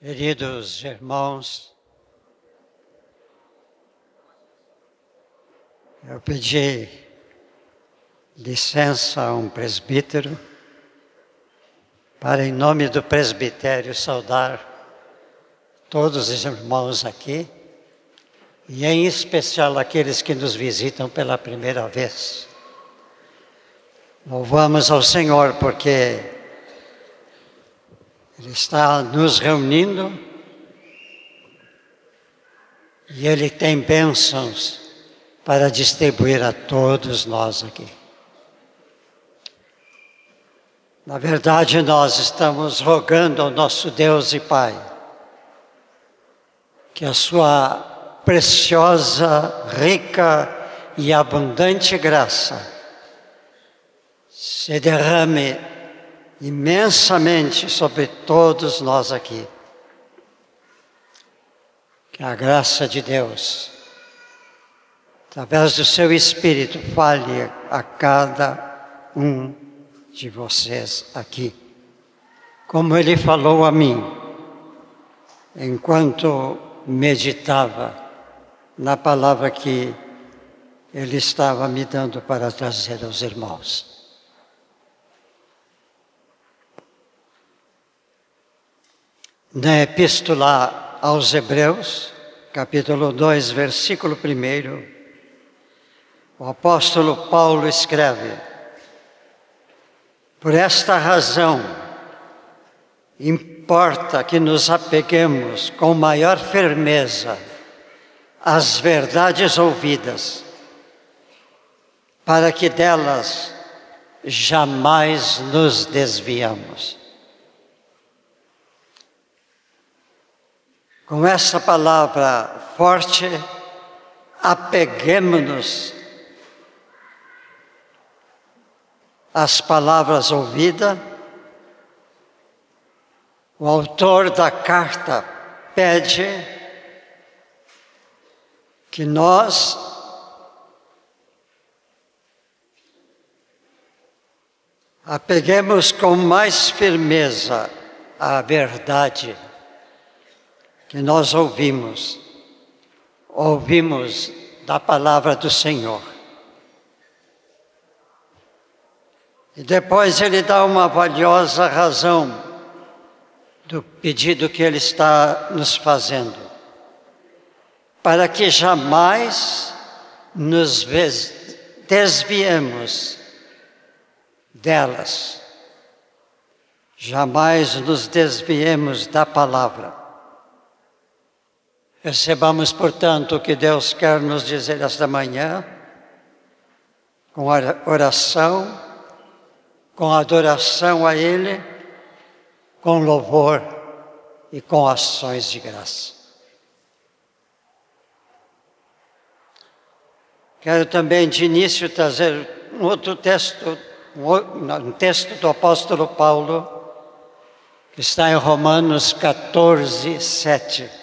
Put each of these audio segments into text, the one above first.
Queridos irmãos, eu pedi licença a um presbítero para, em nome do presbitério, saudar todos os irmãos aqui e, em especial, aqueles que nos visitam pela primeira vez. Louvamos ao Senhor porque ele está nos reunindo e Ele tem bênçãos para distribuir a todos nós aqui. Na verdade, nós estamos rogando ao nosso Deus e Pai que a Sua preciosa, rica e abundante graça se derrame imensamente sobre todos nós aqui. Que a graça de Deus, através do seu Espírito, fale a cada um de vocês aqui. Como ele falou a mim, enquanto meditava na palavra que ele estava me dando para trazer aos irmãos. Na Epístola aos Hebreus, capítulo 2, versículo 1, o apóstolo Paulo escreve: Por esta razão, importa que nos apeguemos com maior firmeza às verdades ouvidas, para que delas jamais nos desviamos. Com essa palavra forte, apeguemos-nos às palavras ouvidas. O autor da carta pede que nós apeguemos com mais firmeza à verdade que nós ouvimos, ouvimos da palavra do Senhor. E depois ele dá uma valiosa razão do pedido que ele está nos fazendo, para que jamais nos desviemos delas, jamais nos desviemos da palavra. Recebamos, portanto, o que Deus quer nos dizer esta manhã, com oração, com adoração a Ele, com louvor e com ações de graça. Quero também de início trazer um outro texto, um texto do apóstolo Paulo, que está em Romanos 14, 7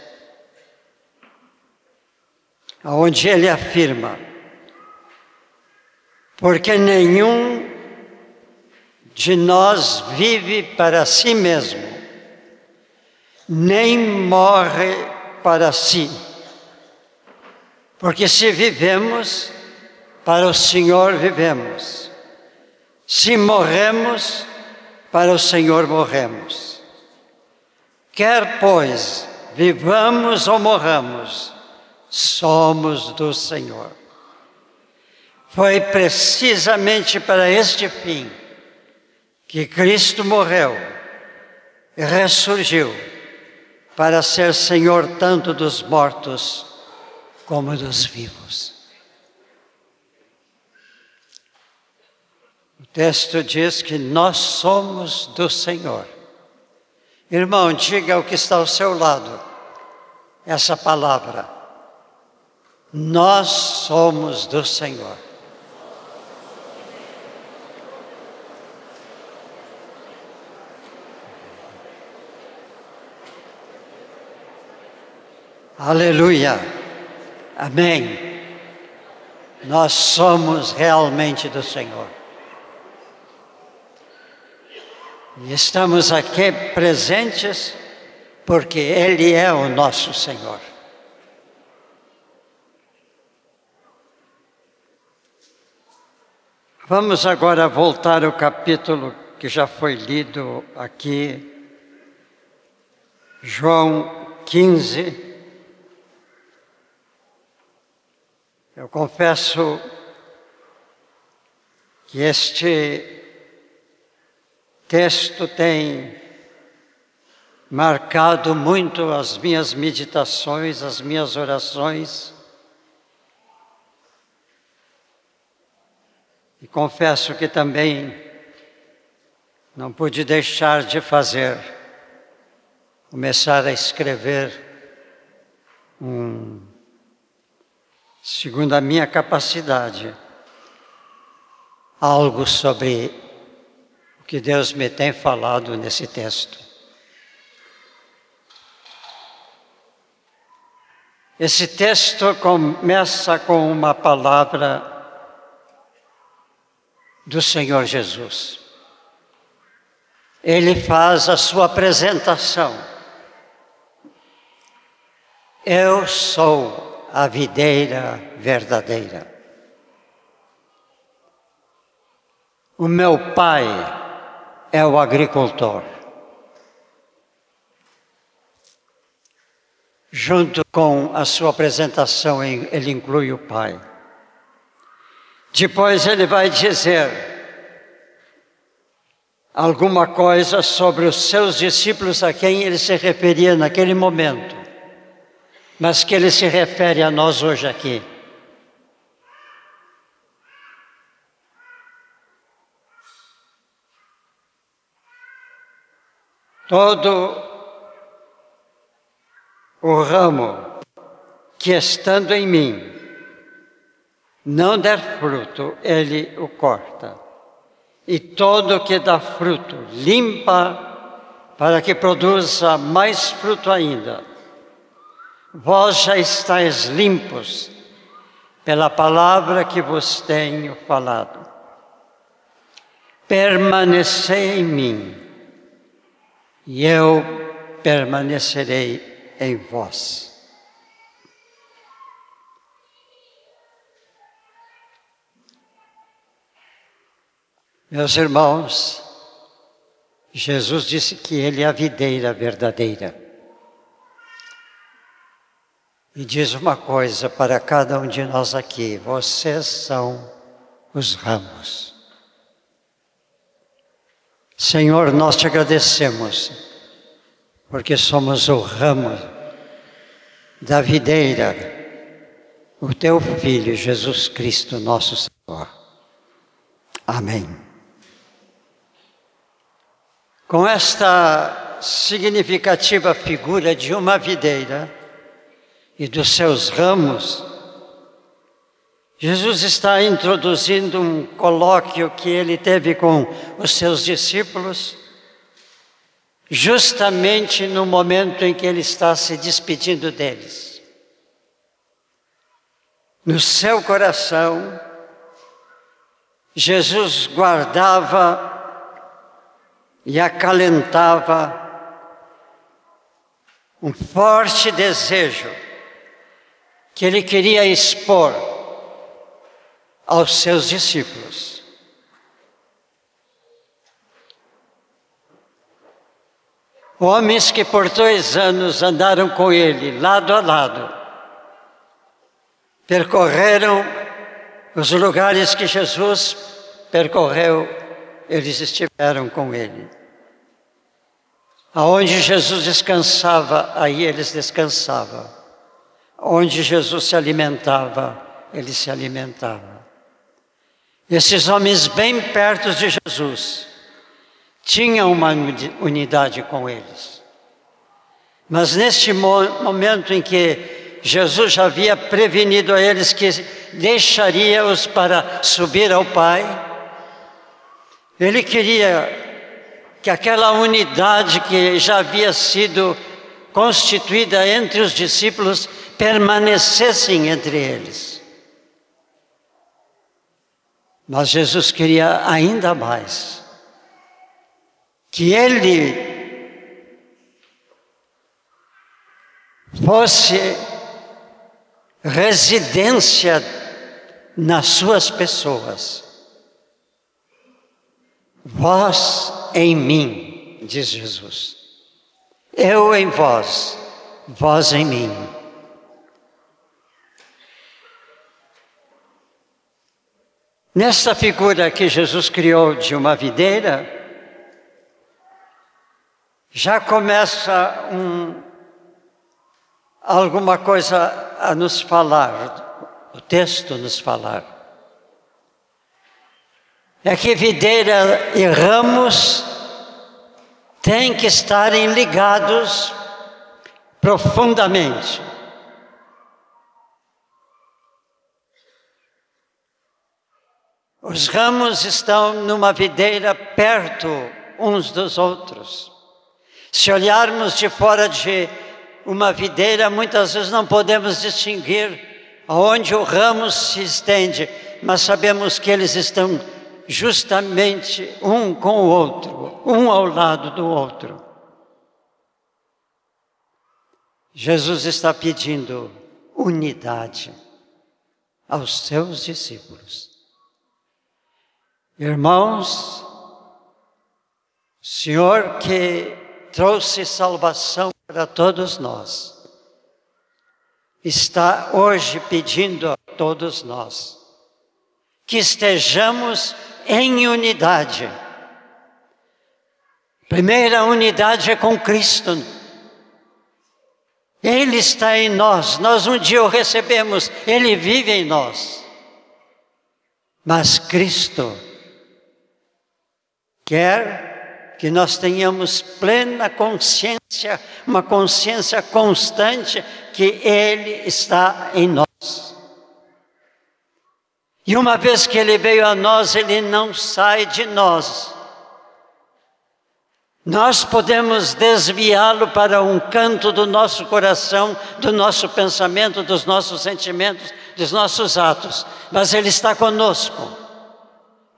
onde ele afirma: porque nenhum de nós vive para si mesmo, nem morre para si. Porque se vivemos, para o Senhor vivemos. Se morremos, para o Senhor morremos. Quer, pois, vivamos ou morramos, somos do Senhor. Foi precisamente para este fim que Cristo morreu e ressurgiu para ser Senhor tanto dos mortos como dos vivos. O texto diz que nós somos do Senhor. Irmão, diga o que está ao seu lado, essa palavra. Nós somos do Senhor. Aleluia. Amém. Nós somos realmente do Senhor. E estamos aqui presentes porque Ele é o nosso Senhor. Vamos agora voltar ao capítulo que já foi lido aqui, João 15. Eu confesso que este texto tem marcado muito as minhas meditações, as minhas orações. E confesso que também não pude deixar de fazer, começar a escrever um segundo a minha capacidade, algo sobre o que Deus me tem falado nesse texto. Esse texto começa com uma palavra do Senhor Jesus. Ele faz a sua apresentação. Eu sou a videira verdadeira. O meu pai é o agricultor. Junto com a sua apresentação, ele inclui o pai. Depois ele vai dizer alguma coisa sobre os seus discípulos a quem ele se referia naquele momento mas que ele se refere a nós hoje aqui. Todo o ramo que estando em mim não der fruto, ele o corta. E todo que dá fruto, limpa para que produza mais fruto ainda Vós já estáis limpos pela palavra que vos tenho falado. Permanecei em mim, e eu permanecerei em vós. Meus irmãos, Jesus disse que Ele é a videira verdadeira. E diz uma coisa para cada um de nós aqui: vocês são os ramos. Senhor, nós te agradecemos, porque somos o ramo da videira, o teu Filho Jesus Cristo, nosso Senhor. Amém. Com esta significativa figura de uma videira, e dos seus ramos, Jesus está introduzindo um colóquio que ele teve com os seus discípulos, justamente no momento em que ele está se despedindo deles. No seu coração, Jesus guardava e acalentava um forte desejo que ele queria expor aos seus discípulos. Homens que por dois anos andaram com ele, lado a lado, percorreram os lugares que Jesus percorreu, eles estiveram com ele. Aonde Jesus descansava, aí eles descansavam. Onde Jesus se alimentava, ele se alimentava. Esses homens bem perto de Jesus tinham uma unidade com eles. Mas neste momento em que Jesus já havia prevenido a eles que deixaria-os para subir ao Pai, ele queria que aquela unidade que já havia sido constituída entre os discípulos permanecessem entre eles. Mas Jesus queria ainda mais que ele fosse residência nas suas pessoas. Vós em mim, diz Jesus. Eu em vós, vós em mim. Nessa figura que Jesus criou de uma videira, já começa um, alguma coisa a nos falar, o texto nos falar. É que videira e ramos têm que estarem ligados profundamente. Os ramos estão numa videira perto uns dos outros. Se olharmos de fora de uma videira, muitas vezes não podemos distinguir aonde o ramo se estende, mas sabemos que eles estão justamente um com o outro, um ao lado do outro. Jesus está pedindo unidade aos seus discípulos. Irmãos, Senhor que trouxe salvação para todos nós, está hoje pedindo a todos nós que estejamos em unidade. Primeira unidade é com Cristo. Ele está em nós, nós um dia o recebemos, Ele vive em nós. Mas Cristo quer que nós tenhamos plena consciência, uma consciência constante que Ele está em nós. E uma vez que Ele veio a nós, Ele não sai de nós. Nós podemos desviá-lo para um canto do nosso coração, do nosso pensamento, dos nossos sentimentos, dos nossos atos, mas Ele está conosco.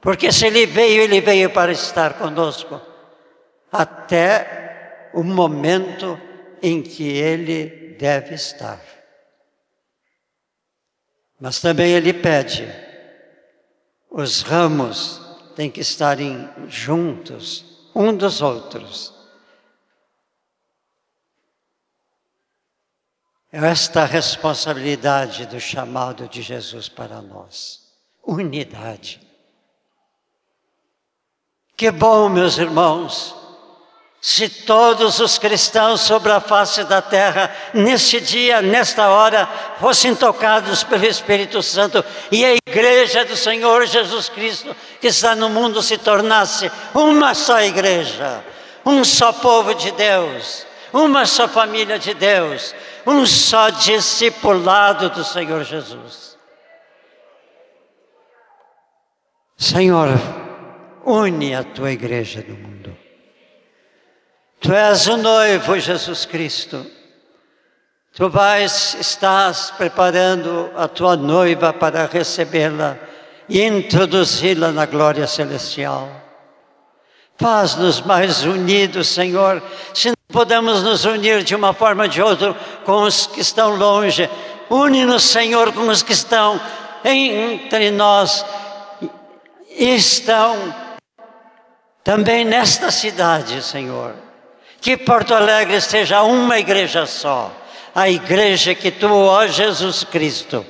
Porque se ele veio, ele veio para estar conosco até o momento em que ele deve estar. Mas também ele pede, os ramos têm que estarem juntos, um dos outros. É esta a responsabilidade do chamado de Jesus para nós. Unidade. Que bom, meus irmãos, se todos os cristãos sobre a face da terra, neste dia, nesta hora, fossem tocados pelo Espírito Santo e a igreja do Senhor Jesus Cristo, que está no mundo, se tornasse uma só igreja, um só povo de Deus, uma só família de Deus, um só discipulado do Senhor Jesus. Senhor, une a tua igreja no mundo. Tu és o noivo, Jesus Cristo. Tu vais, estás preparando a tua noiva para recebê-la e introduzi-la na glória celestial. Faz-nos mais unidos, Senhor. Se não podemos nos unir de uma forma ou de outra com os que estão longe, une-nos, Senhor, com os que estão entre nós e estão também nesta cidade, Senhor, que Porto Alegre seja uma igreja só, a igreja que tu, ó Jesus Cristo,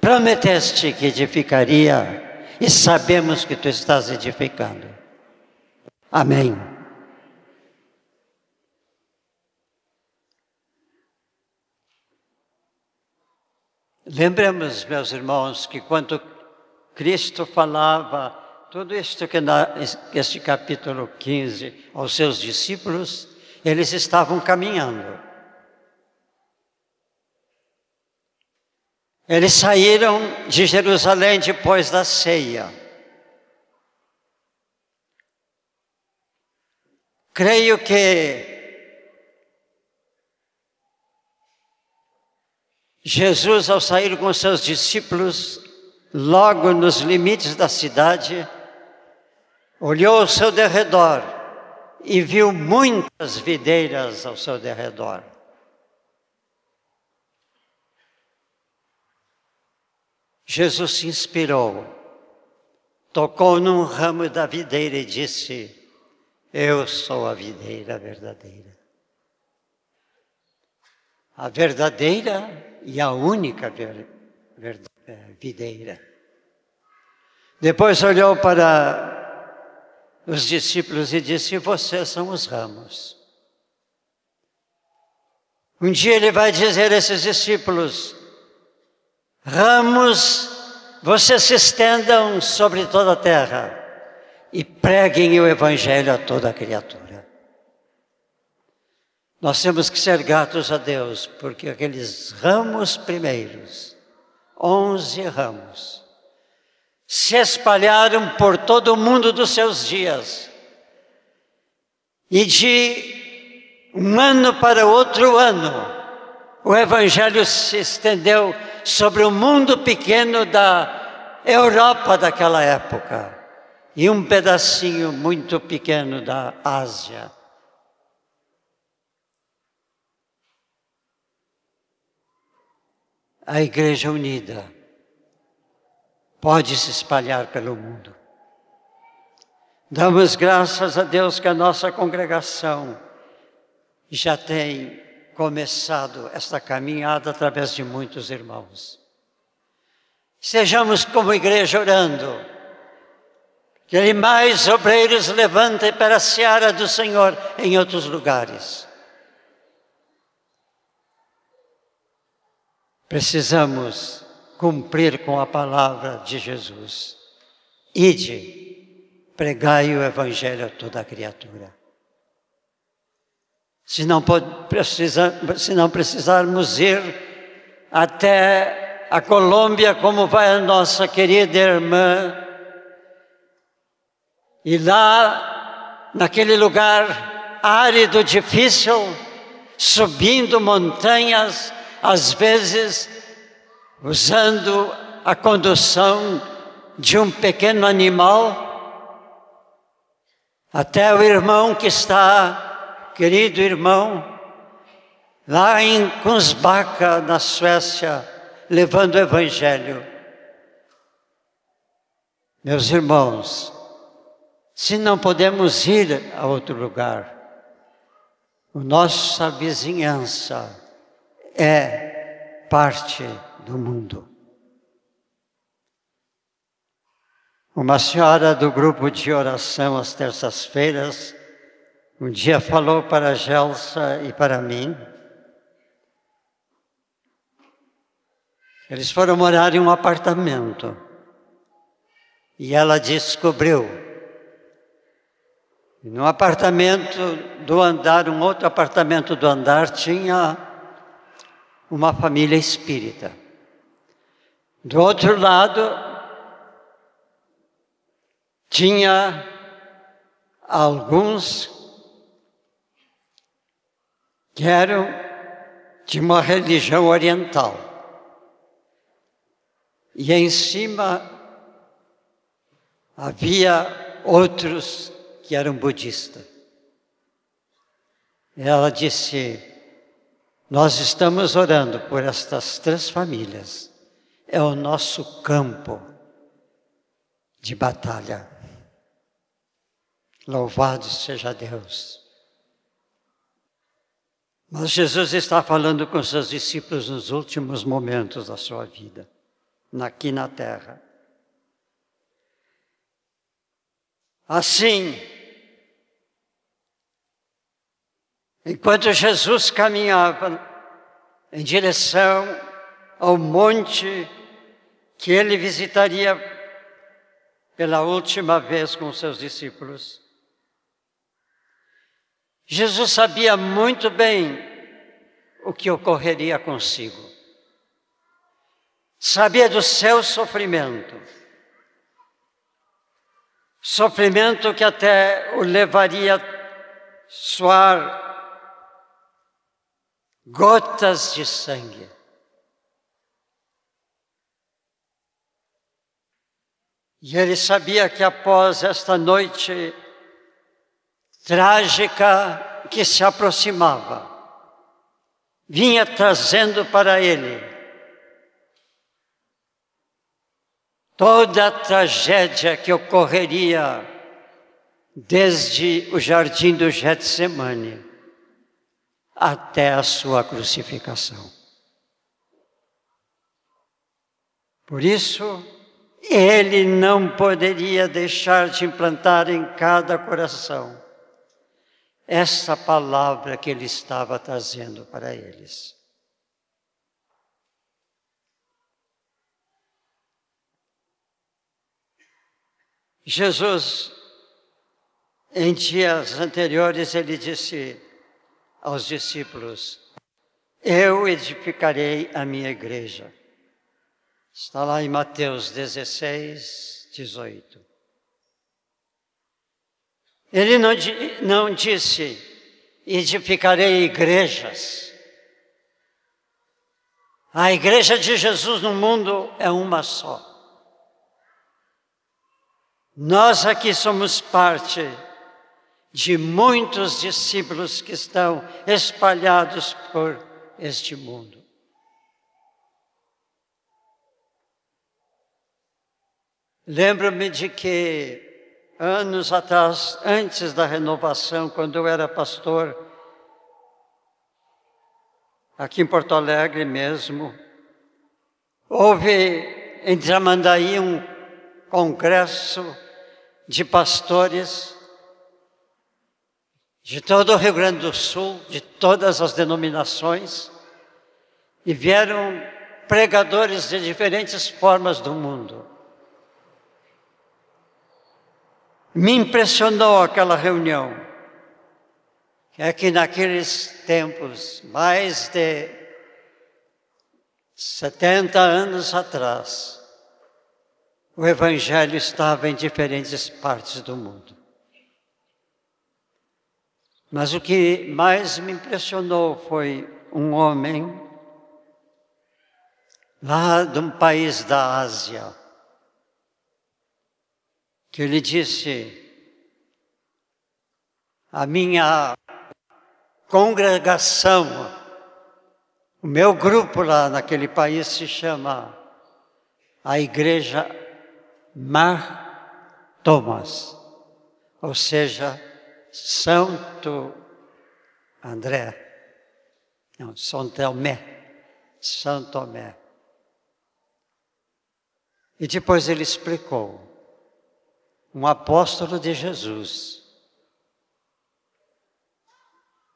prometeste que edificaria e sabemos que tu estás edificando. Amém. Lembremos, meus irmãos, que quando Cristo falava tudo isto que na, este capítulo 15, aos seus discípulos, eles estavam caminhando. Eles saíram de Jerusalém depois da ceia. Creio que Jesus, ao sair com seus discípulos, logo nos limites da cidade, olhou ao seu derredor e viu muitas videiras ao seu derredor. Jesus se inspirou, tocou num ramo da videira e disse: Eu sou a videira verdadeira. A verdadeira e a única ver, ver, eh, videira. Depois olhou para os discípulos e disse: Vocês são os ramos. Um dia ele vai dizer a esses discípulos: Ramos, vocês se estendam sobre toda a terra e preguem o Evangelho a toda a criatura. Nós temos que ser gratos a Deus, porque aqueles ramos primeiros, onze ramos, se espalharam por todo o mundo dos seus dias. E de um ano para outro ano, o Evangelho se estendeu sobre o mundo pequeno da Europa daquela época e um pedacinho muito pequeno da Ásia. A Igreja Unida pode se espalhar pelo mundo. Damos graças a Deus que a nossa congregação já tem começado esta caminhada através de muitos irmãos. Sejamos como igreja orando, que mais obreiros levantem para a seara do Senhor em outros lugares. Precisamos cumprir com a palavra de Jesus. Ide, pregai o Evangelho a toda criatura. Se não, precisa, se não precisarmos ir até a Colômbia, como vai a nossa querida irmã, e lá, naquele lugar árido, difícil, subindo montanhas, às vezes usando a condução de um pequeno animal, até o irmão que está querido irmão, lá em Kungsbacka, na Suécia, levando o Evangelho. Meus irmãos, se não podemos ir a outro lugar, nossa vizinhança é parte do mundo. Uma senhora do grupo de oração às terças-feiras um dia falou para Gelsa e para mim. Eles foram morar em um apartamento. E ela descobriu. No apartamento do andar, um outro apartamento do andar, tinha uma família espírita. Do outro lado, tinha alguns que eram de uma religião oriental. E em cima havia outros que eram budistas. Ela disse: Nós estamos orando por estas três famílias, é o nosso campo de batalha. Louvado seja Deus. Mas Jesus está falando com seus discípulos nos últimos momentos da sua vida, aqui na terra. Assim, enquanto Jesus caminhava em direção ao monte que ele visitaria pela última vez com seus discípulos, Jesus sabia muito bem o que ocorreria consigo. Sabia do seu sofrimento. Sofrimento que até o levaria a suar gotas de sangue. E ele sabia que após esta noite trágica que se aproximava, vinha trazendo para ele toda a tragédia que ocorreria desde o jardim do Getsemane até a sua crucificação. Por isso, ele não poderia deixar de implantar em cada coração essa palavra que ele estava trazendo para eles. Jesus, em dias anteriores, ele disse aos discípulos: Eu edificarei a minha igreja. Está lá em Mateus 16, 18. Ele não, não disse, edificarei igrejas. A igreja de Jesus no mundo é uma só. Nós aqui somos parte de muitos discípulos que estão espalhados por este mundo. Lembro-me de que anos atrás, antes da renovação, quando eu era pastor, aqui em Porto Alegre mesmo, houve em Tramandaí um congresso de pastores de todo o Rio Grande do Sul, de todas as denominações, e vieram pregadores de diferentes formas do mundo. Me impressionou aquela reunião, é que naqueles tempos, mais de 70 anos atrás, o Evangelho estava em diferentes partes do mundo. Mas o que mais me impressionou foi um homem lá de um país da Ásia, que ele disse: a minha congregação, o meu grupo lá naquele país se chama a Igreja Mar Thomas, ou seja, Santo André, não, São Tomé, São Tomé. E depois ele explicou um apóstolo de Jesus,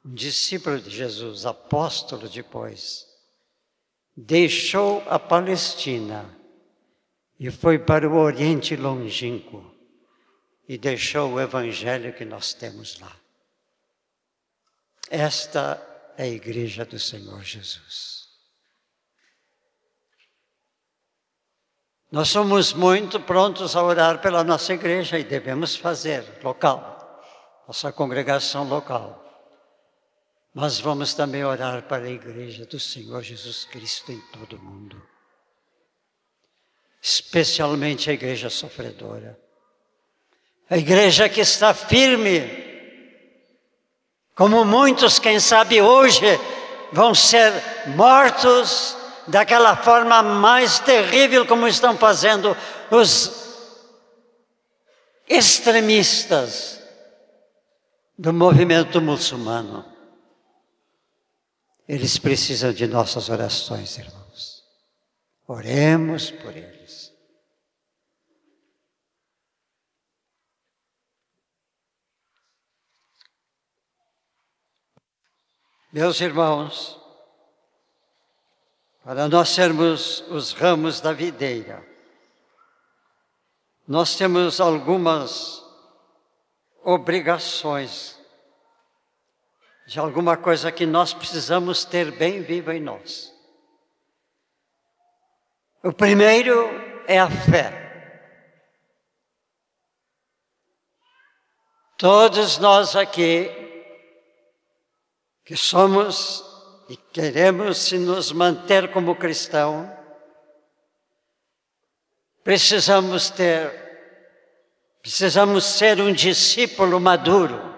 um discípulo de Jesus, apóstolo depois, deixou a Palestina e foi para o Oriente Longínquo e deixou o Evangelho que nós temos lá. Esta é a igreja do Senhor Jesus. Nós somos muito prontos a orar pela nossa igreja e devemos fazer, local, nossa congregação local. Mas vamos também orar para a igreja do Senhor Jesus Cristo em todo o mundo. Especialmente a igreja sofredora. A igreja que está firme, como muitos, quem sabe hoje, vão ser mortos daquela forma mais terrível como estão fazendo os extremistas do movimento muçulmano. Eles precisam de nossas orações, irmãos. Oremos por eles. Meus irmãos, para nós sermos os ramos da videira. Nós temos algumas obrigações de alguma coisa que nós precisamos ter bem viva em nós. O primeiro é a fé. Todos nós aqui, que somos e queremos se nos manter como cristão, precisamos ter, precisamos ser um discípulo maduro.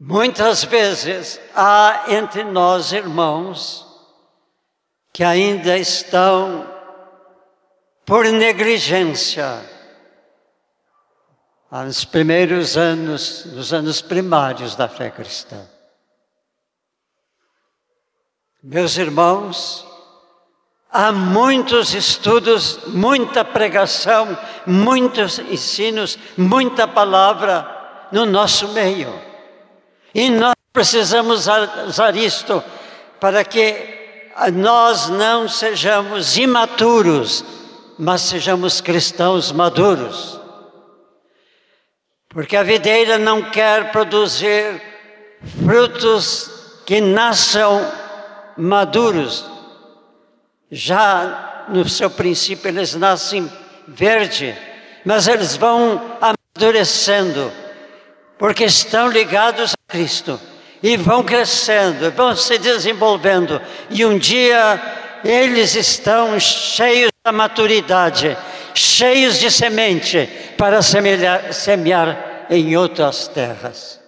Muitas vezes há entre nós irmãos que ainda estão por negligência nos primeiros anos, nos anos primários da fé cristã. Meus irmãos, há muitos estudos, muita pregação, muitos ensinos, muita palavra no nosso meio. E nós precisamos usar isto para que nós não sejamos imaturos, mas sejamos cristãos maduros. Porque a videira não quer produzir frutos que nasçam maduros. Já no seu princípio eles nascem verde, mas eles vão amadurecendo, porque estão ligados a Cristo e vão crescendo, vão se desenvolvendo, e um dia eles estão cheios da maturidade, cheios de semente para semear, semear em outras terras.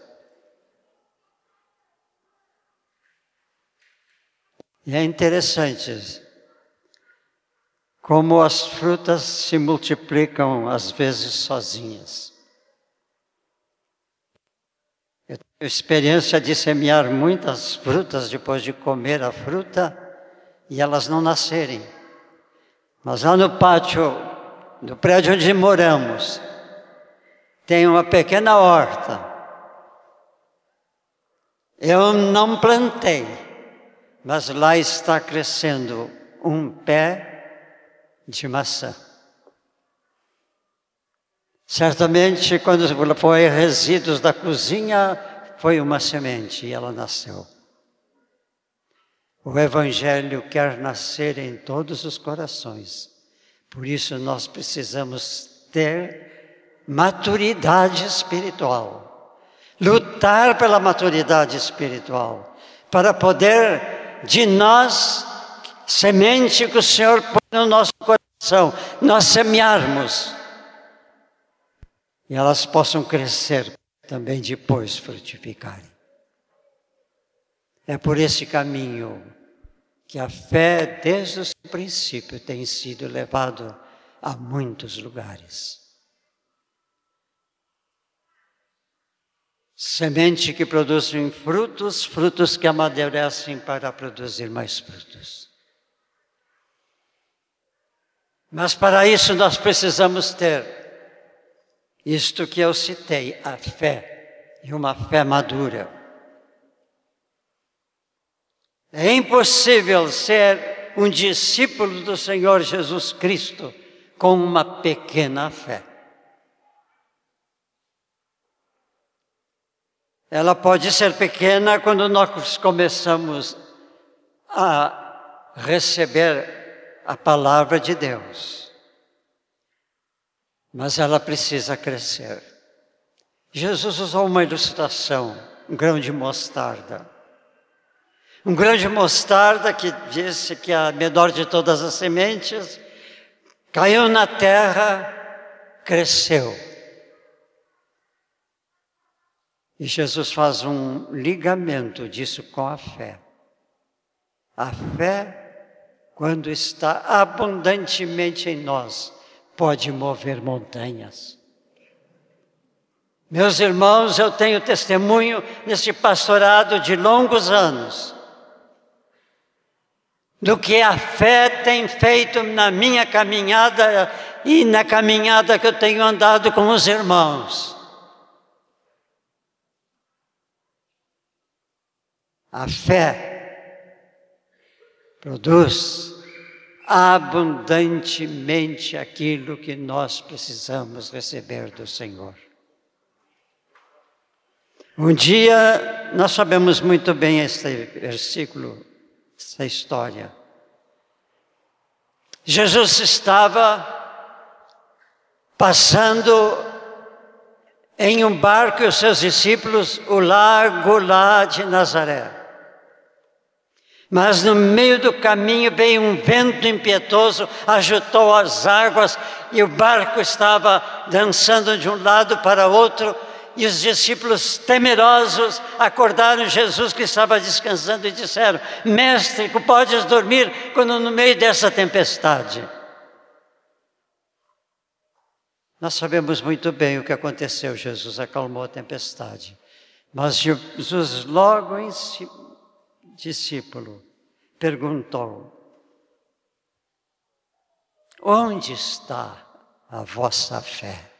E é interessante como as frutas se multiplicam às vezes sozinhas. Eu tenho experiência de semear muitas frutas depois de comer a fruta e elas não nascerem. Mas lá no pátio do prédio onde moramos, tem uma pequena horta. Eu não plantei, mas lá está crescendo um pé de maçã. Certamente, quando foi resíduos da cozinha, foi uma semente e ela nasceu. O Evangelho quer nascer em todos os corações. Por isso, nós precisamos ter maturidade espiritual. Lutar pela maturidade espiritual. Para poder de nós, semente que o Senhor põe no nosso coração, nós semearmos, e elas possam crescer também depois frutificarem. É por esse caminho que a fé, desde o princípio, tem sido levado a muitos lugares. Semente que produzem frutos, frutos que amadurecem para produzir mais frutos. Mas para isso nós precisamos ter isto que eu citei, a fé, e uma fé madura. É impossível ser um discípulo do Senhor Jesus Cristo com uma pequena fé. Ela pode ser pequena quando nós começamos a receber a palavra de Deus. Mas ela precisa crescer. Jesus usou uma ilustração, um grão de mostarda. Um grão de mostarda que disse que a menor de todas as sementes caiu na terra, cresceu E Jesus faz um ligamento disso com a fé. A fé, quando está abundantemente em nós, pode mover montanhas. Meus irmãos, eu tenho testemunho nesse pastorado de longos anos do que a fé tem feito na minha caminhada e na caminhada que eu tenho andado com os irmãos. A fé produz abundantemente aquilo que nós precisamos receber do Senhor. Um dia, nós sabemos muito bem este versículo, essa história. Jesus estava passando em um barco e os seus discípulos o lago lá de Nazaré. Mas no meio do caminho veio um vento impetuoso, agitou as águas e o barco estava dançando de um lado para outro e os discípulos temerosos acordaram Jesus que estava descansando e disseram: Mestre, podes dormir quando no meio dessa tempestade? Nós sabemos muito bem o que aconteceu. Jesus acalmou a tempestade. Mas Jesus, logo em si, discípulo, perguntou: Onde está a vossa fé?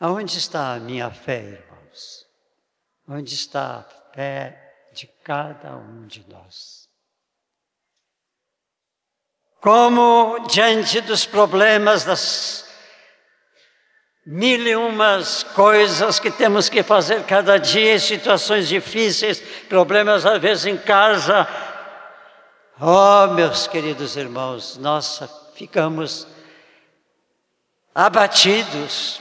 Aonde está a minha fé, irmãos? Onde está a fé de cada um de nós? Como diante dos problemas, das mil e umas coisas que temos que fazer cada dia, situações difíceis, problemas às vezes em casa. Oh, meus queridos irmãos, nós ficamos abatidos,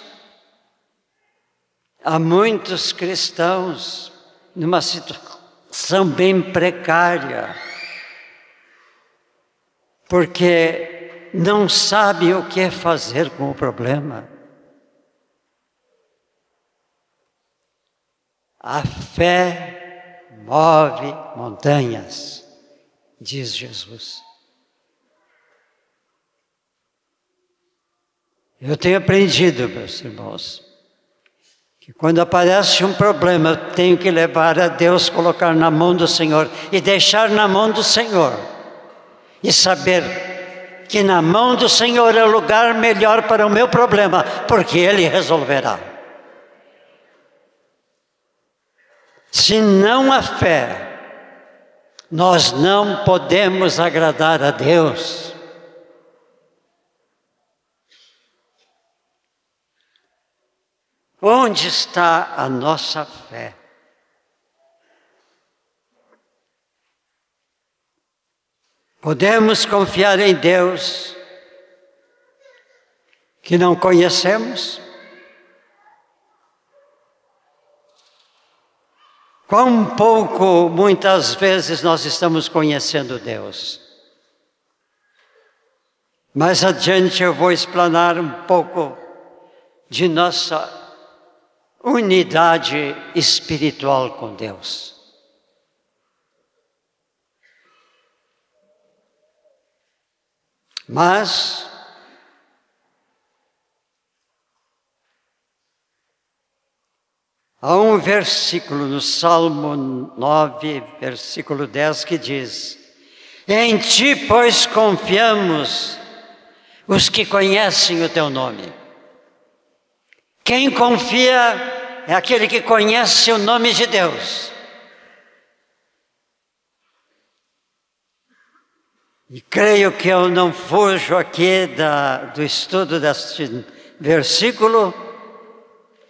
Há muitos cristãos numa situação bem precária, porque não sabem o que fazer com o problema. A fé move montanhas, diz Jesus. Eu tenho aprendido, meus irmãos, que quando aparece um problema, eu tenho que levar a Deus, colocar na mão do Senhor e deixar na mão do Senhor. E saber que na mão do Senhor é o lugar melhor para o meu problema, porque Ele resolverá. Se não há fé, nós não podemos agradar a Deus. Onde está a nossa fé? Podemos confiar em Deus que não conhecemos? Quão pouco, muitas vezes, nós estamos conhecendo Deus. Mais adiante eu vou explanar um pouco de nossa unidade espiritual com Deus. Mas há um versículo no Salmo 9, versículo 10 que diz: Em ti, pois, confiamos os que conhecem o teu nome. Quem confia é aquele que conhece o nome de Deus. E creio que eu não fujo aqui da, do estudo deste versículo,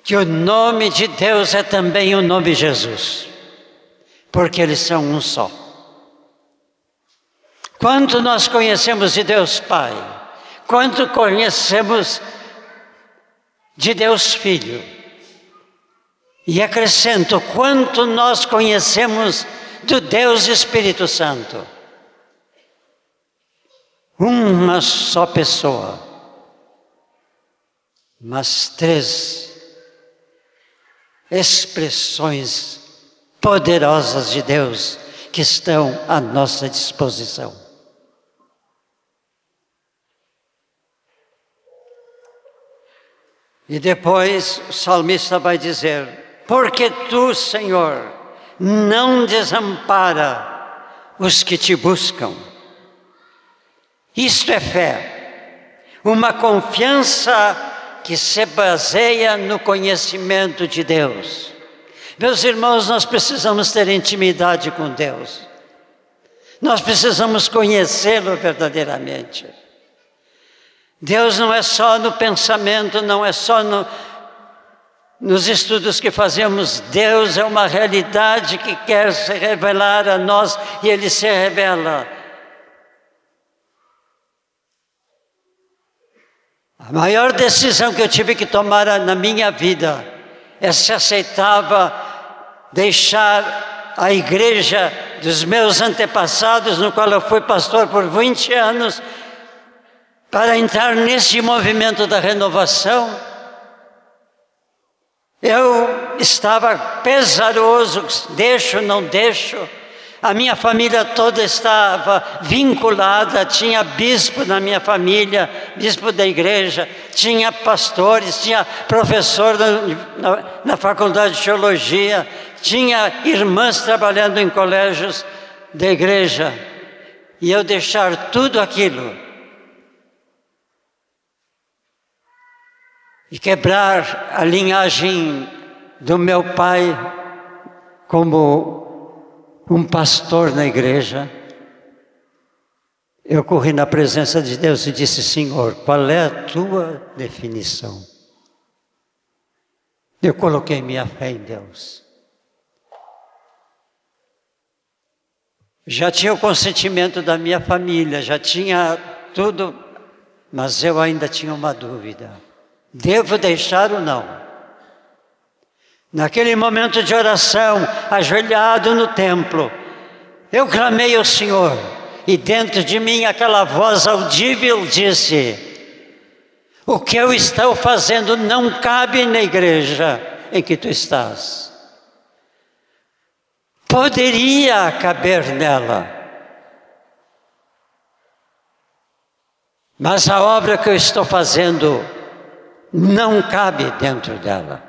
que o nome de Deus é também o nome Jesus, porque eles são um só. Quanto nós conhecemos de Deus Pai, quanto conhecemos de Deus Filho. E acrescento quanto nós conhecemos do Deus Espírito Santo. Uma só pessoa, mas três expressões poderosas de Deus que estão à nossa disposição. E depois o salmista vai dizer: Porque tu, Senhor, não desampara os que te buscam. Isto é fé, uma confiança que se baseia no conhecimento de Deus. Meus irmãos, nós precisamos ter intimidade com Deus. Nós precisamos conhecê-lo verdadeiramente. Deus não é só no pensamento, não é só no, nos estudos que fazemos. Deus é uma realidade que quer se revelar a nós e Ele se revela. A maior decisão que eu tive que tomar na minha vida é se aceitava deixar a igreja dos meus antepassados, no qual eu fui pastor por 20 anos, para entrar nesse movimento da renovação Eu estava pesaroso, deixo, não deixo. A minha família toda estava vinculada, tinha bispo na minha família, bispo da igreja, tinha pastores, tinha professor na, na, na faculdade de teologia, tinha irmãs trabalhando em colégios da igreja. E eu deixar tudo aquilo e quebrar a linhagem do meu pai como um pastor na igreja, eu corri na presença de Deus e disse: Senhor, qual é a tua definição? Eu coloquei minha fé em Deus. Já tinha o consentimento da minha família, já tinha tudo, mas eu ainda tinha uma dúvida. Devo deixar ou não? Naquele momento de oração, ajoelhado no templo, eu clamei ao Senhor, e dentro de mim aquela voz audível disse: O que eu estou fazendo não cabe na igreja em que tu estás. Poderia caber nela, mas a obra que eu estou fazendo não cabe dentro dela.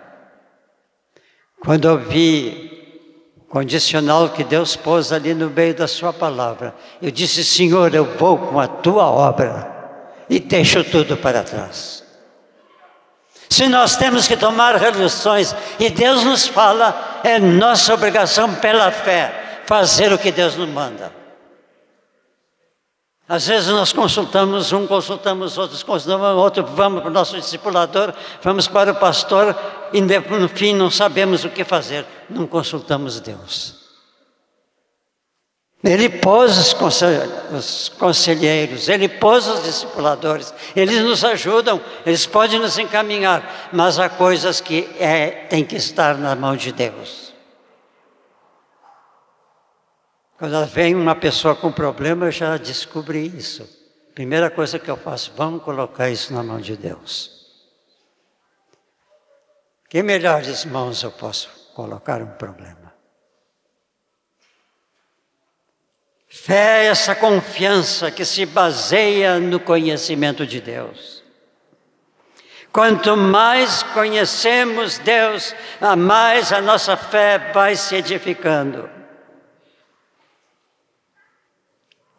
Quando eu vi o condicional que Deus pôs ali no meio da sua palavra, eu disse: Senhor, eu vou com a tua obra e deixo tudo para trás. Se nós temos que tomar resoluções e Deus nos fala, é nossa obrigação pela fé fazer o que Deus nos manda. Às vezes nós consultamos um, consultamos outros, consultamos outro, vamos para o nosso discipulador, vamos para o pastor e no fim não sabemos o que fazer, não consultamos Deus. Ele pôs os conselheiros, ele pôs os discipuladores, eles nos ajudam, eles podem nos encaminhar, mas há coisas que é, tem que estar na mão de Deus. Quando vem uma pessoa com problema, eu já descobri isso. Primeira coisa que eu faço, vamos colocar isso na mão de Deus. Que melhores mãos eu posso colocar um problema? Fé é essa confiança que se baseia no conhecimento de Deus. Quanto mais conhecemos Deus, a mais a nossa fé vai se edificando.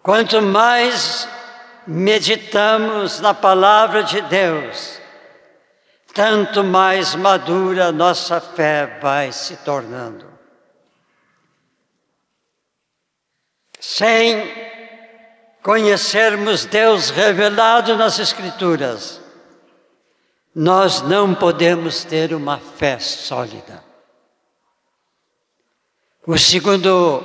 Quanto mais meditamos na palavra de Deus, tanto mais madura nossa fé vai se tornando. Sem conhecermos Deus revelado nas Escrituras, nós não podemos ter uma fé sólida. O segundo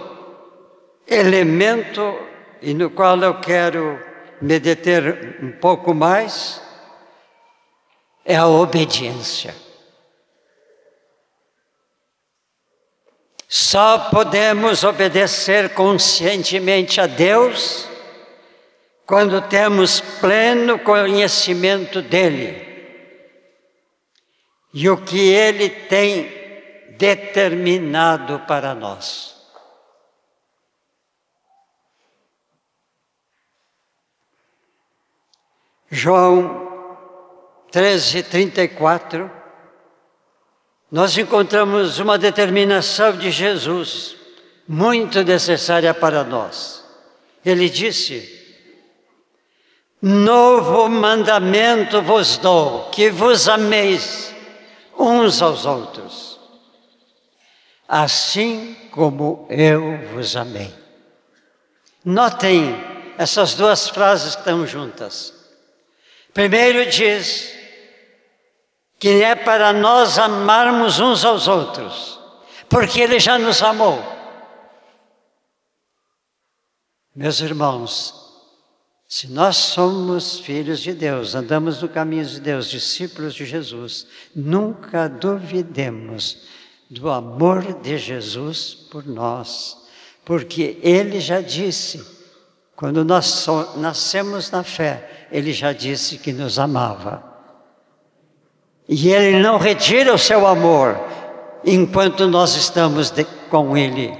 elemento e no qual eu quero me deter um pouco mais, é a obediência. Só podemos obedecer conscientemente a Deus quando temos pleno conhecimento dEle e o que Ele tem determinado para nós. João 13, 34, nós encontramos uma determinação de Jesus, muito necessária para nós. Ele disse: Novo mandamento vos dou, que vos ameis uns aos outros, assim como eu vos amei. Notem essas duas frases que estão juntas. Primeiro diz que é para nós amarmos uns aos outros, porque Ele já nos amou. Meus irmãos, se nós somos filhos de Deus, andamos no caminho de Deus, discípulos de Jesus, nunca duvidemos do amor de Jesus por nós, porque Ele já disse, quando nós nascemos na fé, ele já disse que nos amava. E Ele não retira o seu amor enquanto nós estamos de, com Ele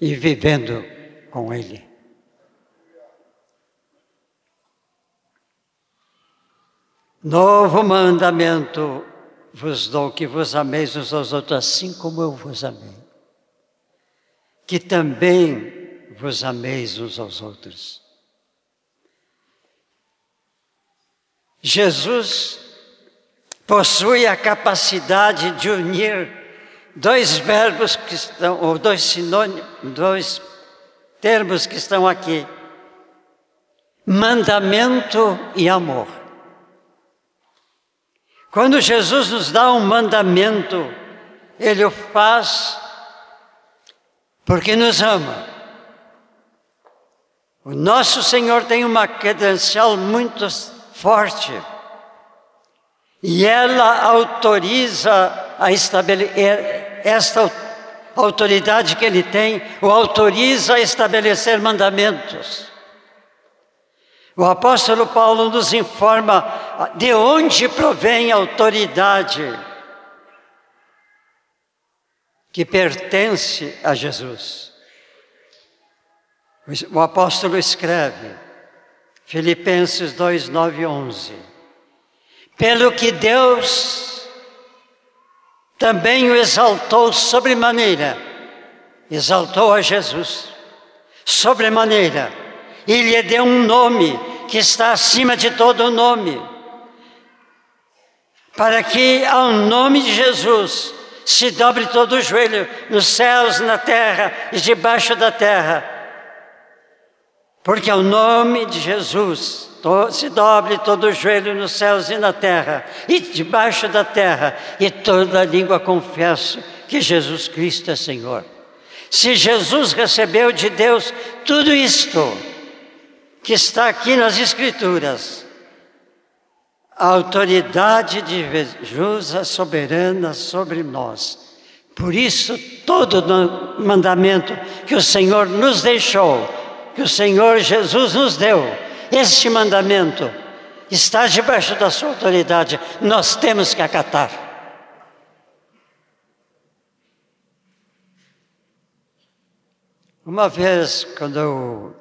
e vivendo com Ele. Novo mandamento vos dou que vos ameis uns aos outros, assim como eu vos amei. Que também vos ameis uns aos outros. Jesus possui a capacidade de unir dois verbos que estão, ou dois sinônimos, dois termos que estão aqui: mandamento e amor. Quando Jesus nos dá um mandamento, Ele o faz porque nos ama. O nosso Senhor tem uma credencial muito forte. E ela autoriza a estabelecer, esta autoridade que ele tem, o autoriza a estabelecer mandamentos. O apóstolo Paulo nos informa de onde provém a autoridade que pertence a Jesus. O apóstolo escreve, Filipenses 2, 9 e 11. Pelo que Deus também o exaltou sobremaneira, exaltou a Jesus, sobremaneira, e lhe deu um nome que está acima de todo nome, para que ao nome de Jesus se dobre todo o joelho nos céus, na terra e debaixo da terra porque ao nome de Jesus se dobre todo o joelho nos céus e na terra, e debaixo da terra, e toda língua confesse que Jesus Cristo é Senhor. Se Jesus recebeu de Deus tudo isto que está aqui nas Escrituras, a autoridade de Jesus é soberana sobre nós. Por isso, todo mandamento que o Senhor nos deixou, que o Senhor Jesus nos deu, este mandamento, está debaixo da sua autoridade, nós temos que acatar. Uma vez, quando eu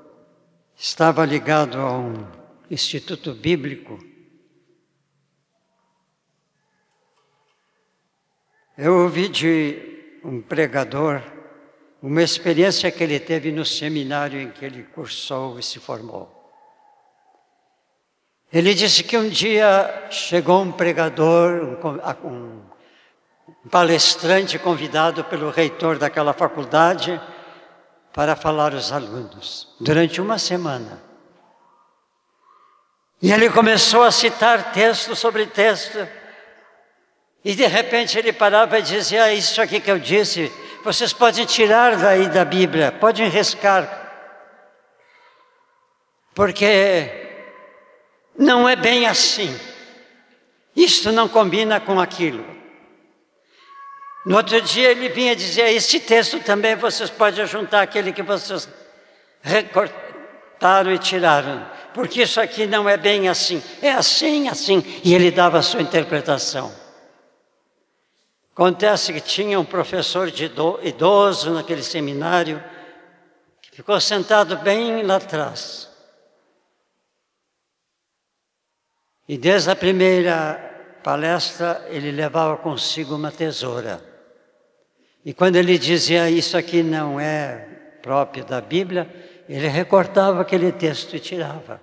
estava ligado a um instituto bíblico, eu ouvi de um pregador uma experiência que ele teve no seminário em que ele cursou e se formou. Ele disse que um dia chegou um pregador, um, palestrante convidado pelo reitor daquela faculdade para falar aos alunos, durante uma semana. E ele começou a citar texto sobre texto, e de repente ele parava e dizia: ah, Isso aqui que eu disse vocês podem tirar daí da Bíblia, podem riscar. Porque não é bem assim. Isto não combina com aquilo. No outro dia ele vinha dizer: Este texto também vocês podem juntar aquele que vocês recortaram e tiraram, porque isso aqui não é bem assim, é assim, assim. E ele dava a sua interpretação. Acontece que tinha um professor idoso naquele seminário, que ficou sentado bem lá atrás. E desde a primeira palestra, ele levava consigo uma tesoura. E quando ele dizia isso aqui não é próprio da Bíblia, ele recortava aquele texto e tirava.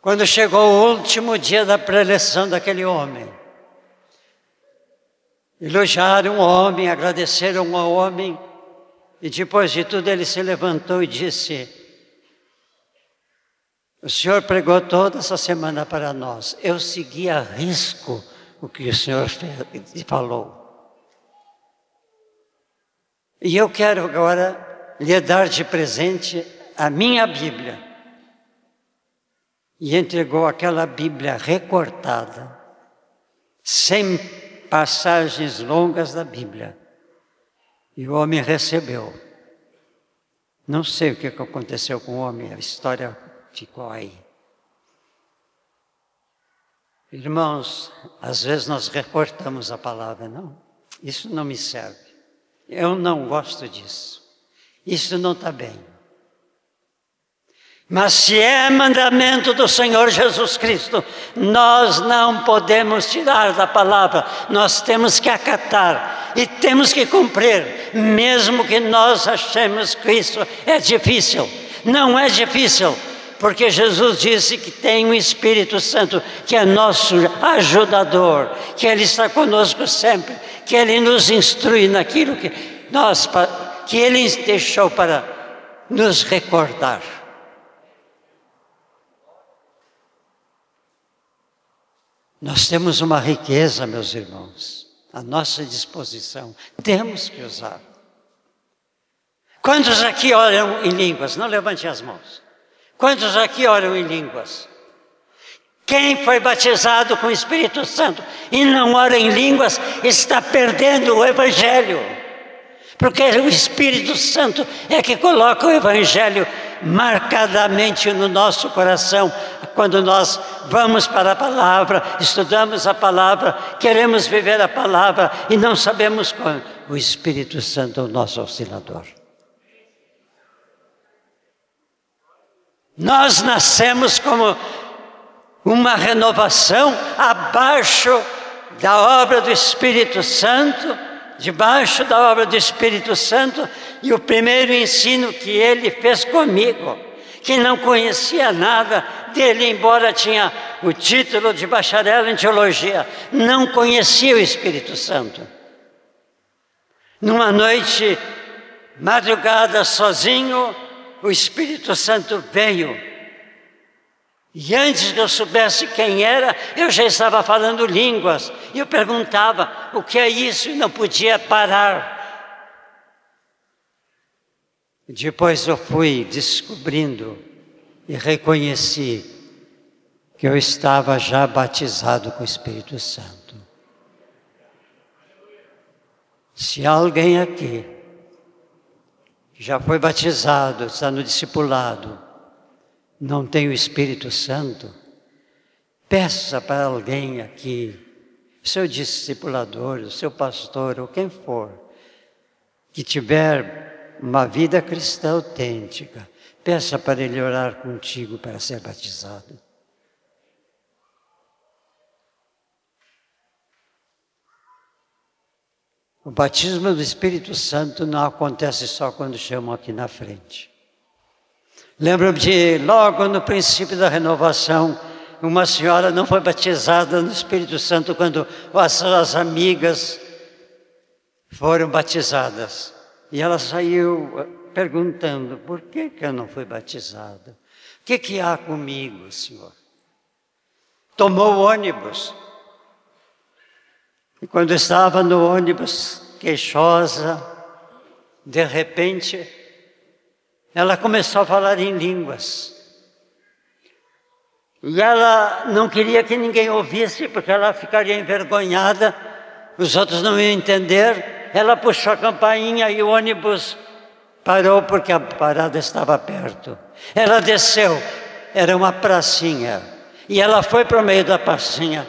Quando chegou o último dia da preleção daquele homem, Elogiaram o homem, agradeceram ao homem, e depois de tudo ele se levantou e disse: O senhor pregou toda essa semana para nós, eu segui a risco o que o senhor falou. E eu quero agora lhe dar de presente a minha Bíblia. E entregou aquela Bíblia recortada, sem passagens longas da Bíblia. E o homem recebeu. Não sei o que aconteceu com o homem, a história ficou aí. Irmãos, às vezes nós reportamos a palavra, não, isso não me serve. Eu não gosto disso. Isso não está bem. Mas se é mandamento do Senhor Jesus Cristo, nós não podemos tirar da palavra, nós temos que acatar e temos que cumprir, mesmo que nós achemos que isso é difícil. Não é difícil, porque Jesus disse que tem um Espírito Santo que é nosso ajudador, que Ele está conosco sempre, que Ele nos instrui naquilo que nós, que Ele deixou para nos recordar. Nós temos uma riqueza, meus irmãos, à nossa disposição. Temos que usar. Quantos aqui oram em línguas? Não levante as mãos. Quantos aqui oram em línguas? Quem foi batizado com o Espírito Santo e não ora em línguas está perdendo o Evangelho. Porque o Espírito Santo é que coloca o Evangelho marcadamente no nosso coração, quando nós vamos para a palavra, estudamos a palavra, queremos viver a palavra e não sabemos quando. O Espírito Santo é o nosso auxiliador. Nós nascemos como uma renovação abaixo da obra do Espírito Santo, debaixo da obra do Espírito Santo, e o primeiro ensino que ele fez comigo, que não conhecia nada dele, embora tinha o título de bacharel em teologia, não conhecia o Espírito Santo. Numa noite, madrugada, sozinho, o Espírito Santo veio e antes que eu soubesse quem era, eu já estava falando línguas. E eu perguntava o que é isso e não podia parar. Depois eu fui descobrindo e reconheci que eu estava já batizado com o Espírito Santo. Se alguém aqui já foi batizado, está no discipulado, não tem o Espírito Santo, peça para alguém aqui, seu discipulador, seu pastor, ou quem for, que tiver uma vida cristã autêntica, peça para ele orar contigo para ser batizado. O batismo do Espírito Santo não acontece só quando chamam aqui na frente. Lembro-me de logo no princípio da renovação, uma senhora não foi batizada no Espírito Santo quando as suas amigas foram batizadas. E ela saiu eh, perguntando: por que, que eu não fui batizada? O que, que há comigo, Senhor? Tomou o ônibus. E quando estava no ônibus, queixosa, de repente, ela começou a falar em línguas. E ela não queria que ninguém ouvisse, porque ela ficaria envergonhada, os outros não iam entender. Ela puxou a campainha e o ônibus parou porque a parada estava perto. Ela desceu, era uma pracinha, e ela foi para o meio da pracinha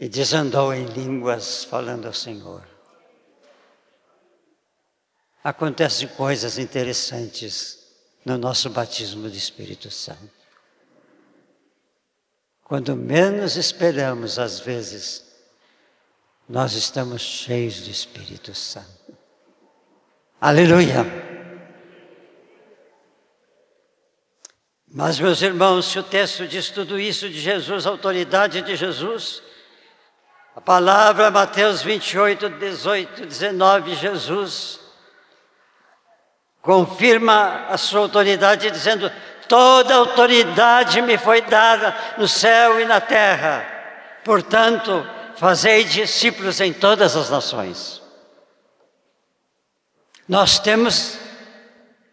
e desandou em línguas falando ao Senhor acontecem coisas interessantes no nosso batismo do Espírito Santo. Quando menos esperamos, às vezes, nós estamos cheios do Espírito Santo. Aleluia! Mas, meus irmãos, se o texto diz tudo isso de Jesus, a autoridade de Jesus, a palavra Mateus 28, 18, 19, Jesus confirma a sua autoridade, dizendo: Toda autoridade me foi dada no céu e na terra. Portanto, fazei discípulos em todas as nações. Nós temos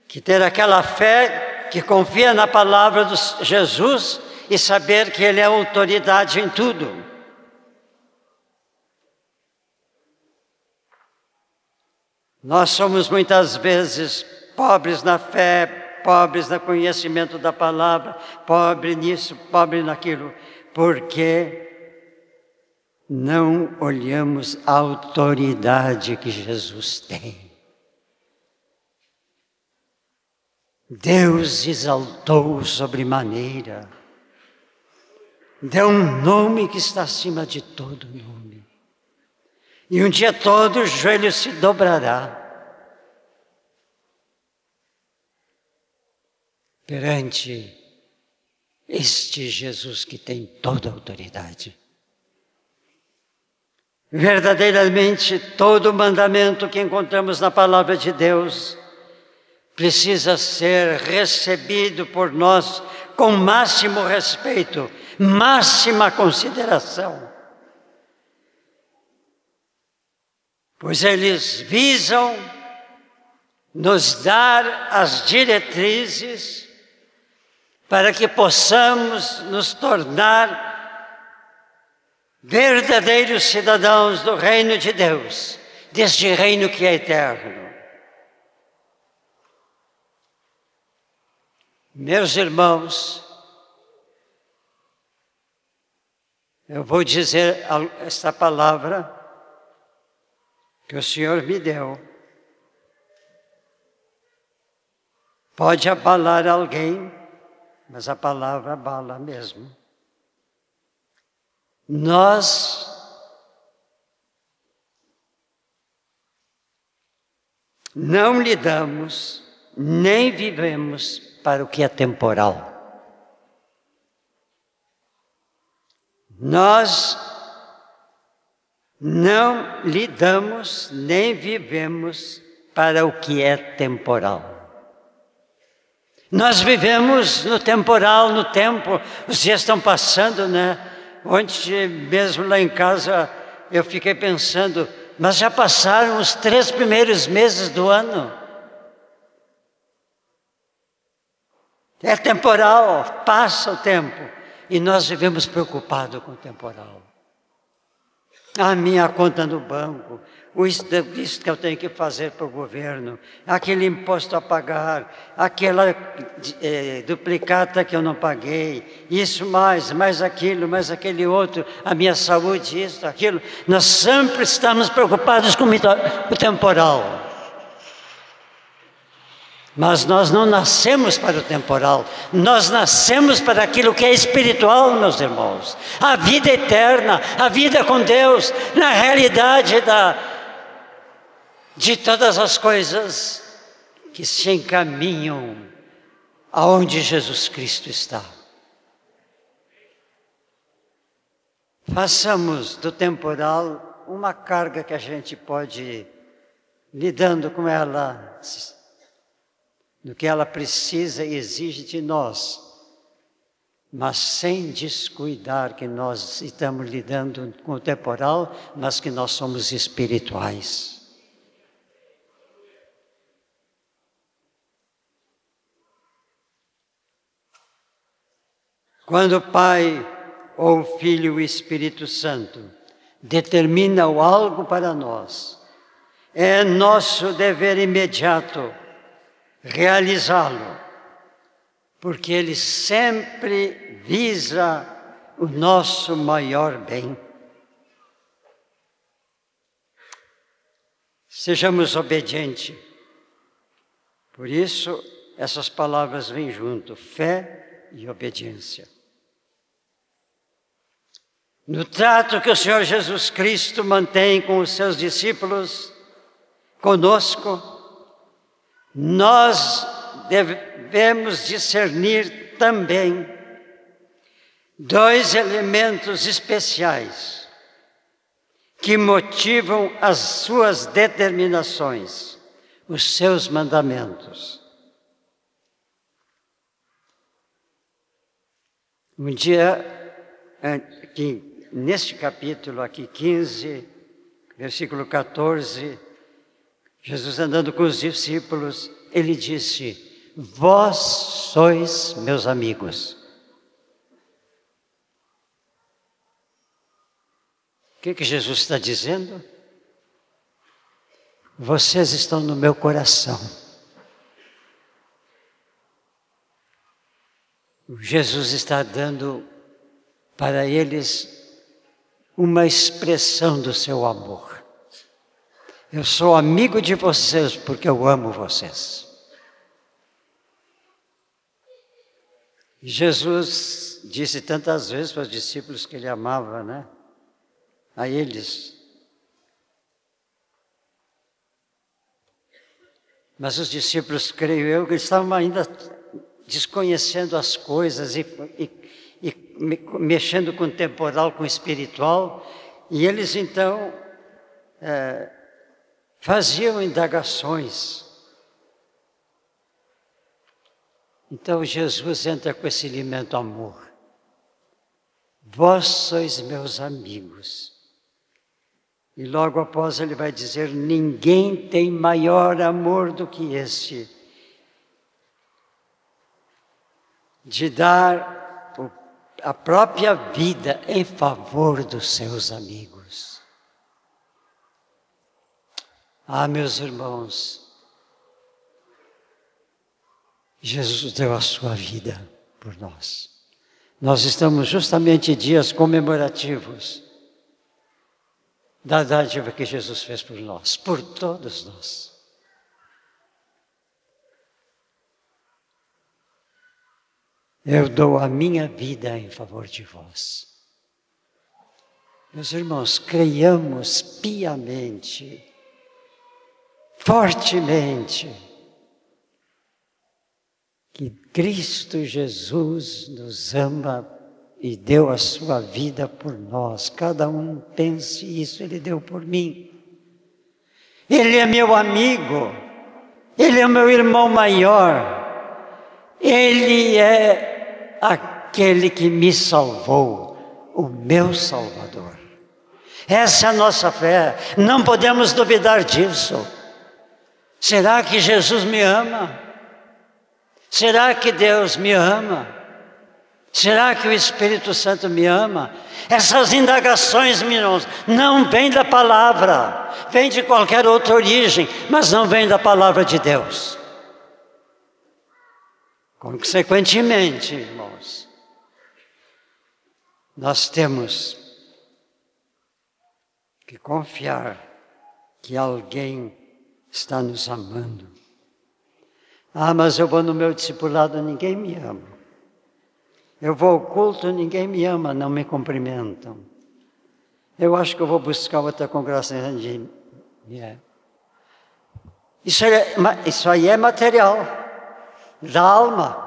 que ter aquela fé que confia na palavra de Jesus e saber que Ele é autoridade em tudo. Nós somos muitas vezes pobres na fé, pobres no conhecimento da palavra, pobre nisso, pobre naquilo. Porque não olhamos a autoridade que Jesus tem. Deus exaltou sobremaneira, deu um nome que está acima de todo nome. E um dia todo o joelho se dobrará perante este Jesus que tem toda a autoridade. Verdadeiramente, todo mandamento que encontramos na palavra de Deus precisa ser recebido por nós com máximo respeito, máxima consideração. Pois eles visam nos dar as diretrizes para que possamos nos tornar verdadeiros cidadãos do reino de Deus, deste reino que é eterno. Meus irmãos, eu vou dizer esta palavra que o Senhor me deu. Pode abalar alguém, mas a palavra abala mesmo. Nós não lidamos nem vivemos para o que é temporal. Nós não lidamos nem vivemos para o que é temporal. Nós vivemos no temporal, no tempo, os dias estão passando, né? Ontem mesmo lá em casa eu fiquei pensando, mas já passaram os três primeiros meses do ano. É temporal, passa o tempo. E nós vivemos preocupados com o temporal a minha conta no banco, isso, que eu tenho que fazer para o governo, aquele imposto a pagar, aquela é, duplicata que eu não paguei, isso mais, mais aquilo, mais aquele outro, a minha saúde, isso, aquilo. Nós sempre estamos preocupados com o temporal. Mas nós não nascemos para o temporal, nós nascemos para aquilo que é espiritual, meus irmãos. A vida eterna, a vida com Deus, na realidade da, de todas as coisas que se encaminham aonde Jesus Cristo está. Façamos do temporal uma carga que a gente pode, lidando com ela, do que ela precisa e exige de nós, mas sem descuidar que nós estamos lidando com o temporal, mas que nós somos espirituais. Quando o Pai ou o Filho e o Espírito Santo determinam algo para nós, é nosso dever imediato realizá-lo, porque ele sempre visa o nosso maior bem. Sejamos obedientes. Por isso, essas palavras vêm junto: fé e obediência. No trato que o Senhor Jesus Cristo mantém com os seus discípulos, conosco, nós devemos discernir também dois elementos especiais que motivam as suas determinações, os seus mandamentos. Um dia, aqui, neste capítulo aqui 15, versículo 14, Jesus andando com os discípulos, ele disse: Vós sois meus amigos. O que, que Jesus está dizendo? Vocês estão no meu coração. Jesus está dando para eles uma expressão do seu amor. Eu sou amigo de vocês porque eu amo vocês. Jesus disse tantas vezes para os discípulos que ele amava, né? A eles. Mas os discípulos, creio eu, que estavam ainda desconhecendo as coisas e, e, e mexendo com o temporal, com o espiritual, e eles então é, faziam indagações. Então Jesus entra com esse alimento amor. Vós sois meus amigos. E logo após ele vai dizer: ninguém tem maior amor do que este, de dar a própria vida em favor dos seus amigos. Ah, meus irmãos, Jesus deu a sua vida por nós. Nós estamos justamente em dias comemorativos da dádiva que Jesus fez por nós, por todos nós. Eu dou a minha vida em favor de vós. Meus irmãos, creiamos piamente, fortemente, que Cristo Jesus nos ama e deu a sua vida por nós. Cada um pense isso, Ele deu por mim. Ele é meu amigo, Ele é meu irmão maior, Ele é aquele que me salvou, o meu Salvador. Essa é a nossa fé, não podemos duvidar disso. Será que Jesus me ama? Será que Deus me ama? Será que o Espírito Santo me ama? Essas indagações, irmãos, não vêm da palavra, vêm de qualquer outra origem, mas não vêm da palavra de Deus. Consequentemente, irmãos, nós temos que confiar que alguém está nos amando ah, mas eu vou no meu discipulado, ninguém me ama. Eu vou ao culto, ninguém me ama, não me cumprimentam. Eu acho que eu vou buscar outra congregação de. Yeah. Isso, é, isso aí é material, da alma.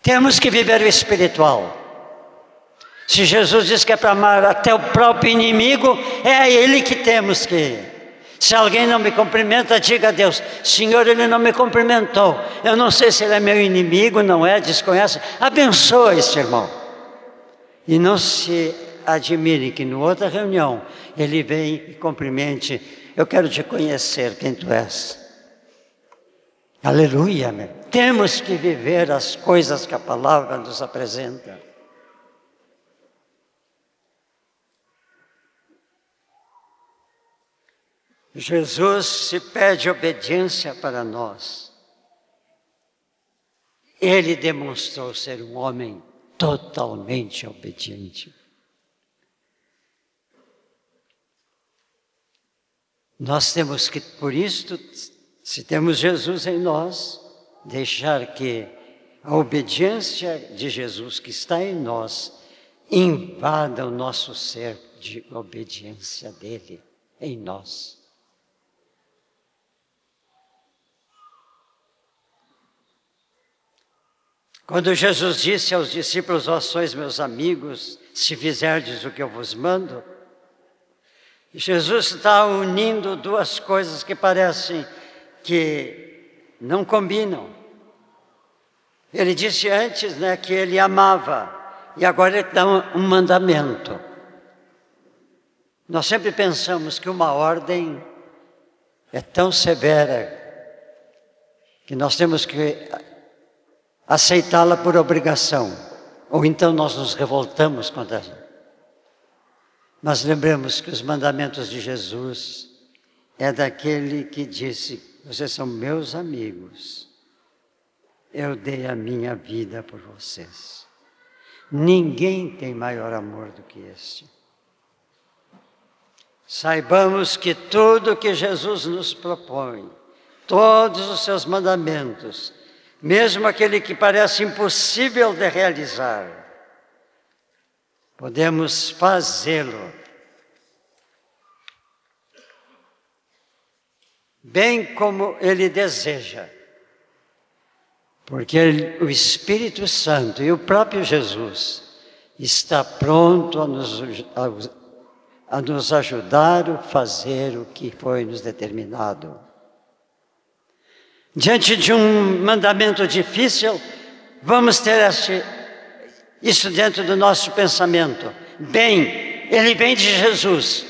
Temos que viver o espiritual. Se Jesus diz que é para amar até o próprio inimigo, é a Ele que temos que ir. Se alguém não me cumprimenta, diga a Deus: Senhor, ele não me cumprimentou. Eu não sei se ele é meu inimigo, não é, desconhece. Abençoa este irmão. E não se admire que em outra reunião ele vem e cumprimente. Eu quero te conhecer quem tu és. Aleluia, meu. Temos que viver as coisas que a palavra nos apresenta. Jesus se pede obediência para nós. Ele demonstrou ser um homem totalmente obediente. Nós temos que, por isso, se temos Jesus em nós, deixar que a obediência de Jesus que está em nós invada o nosso ser de obediência dele em nós. Quando Jesus disse aos discípulos: Vós sois meus amigos, se fizerdes o que eu vos mando, Jesus está unindo duas coisas que parecem que não combinam. Ele disse antes né, que ele amava, e agora ele dá um mandamento. Nós sempre pensamos que uma ordem é tão severa que nós temos que aceitá-la por obrigação, ou então nós nos revoltamos contra ela. Mas lembremos que os mandamentos de Jesus é daquele que disse: Vocês são meus amigos, eu dei a minha vida por vocês. Ninguém tem maior amor do que este. Saibamos que tudo que Jesus nos propõe, todos os seus mandamentos, mesmo aquele que parece impossível de realizar, podemos fazê-lo. Bem como Ele deseja, porque o Espírito Santo e o próprio Jesus está pronto a nos, a, a nos ajudar a fazer o que foi nos determinado. Diante de um mandamento difícil, vamos ter este, isso dentro do nosso pensamento. Bem, ele vem de Jesus.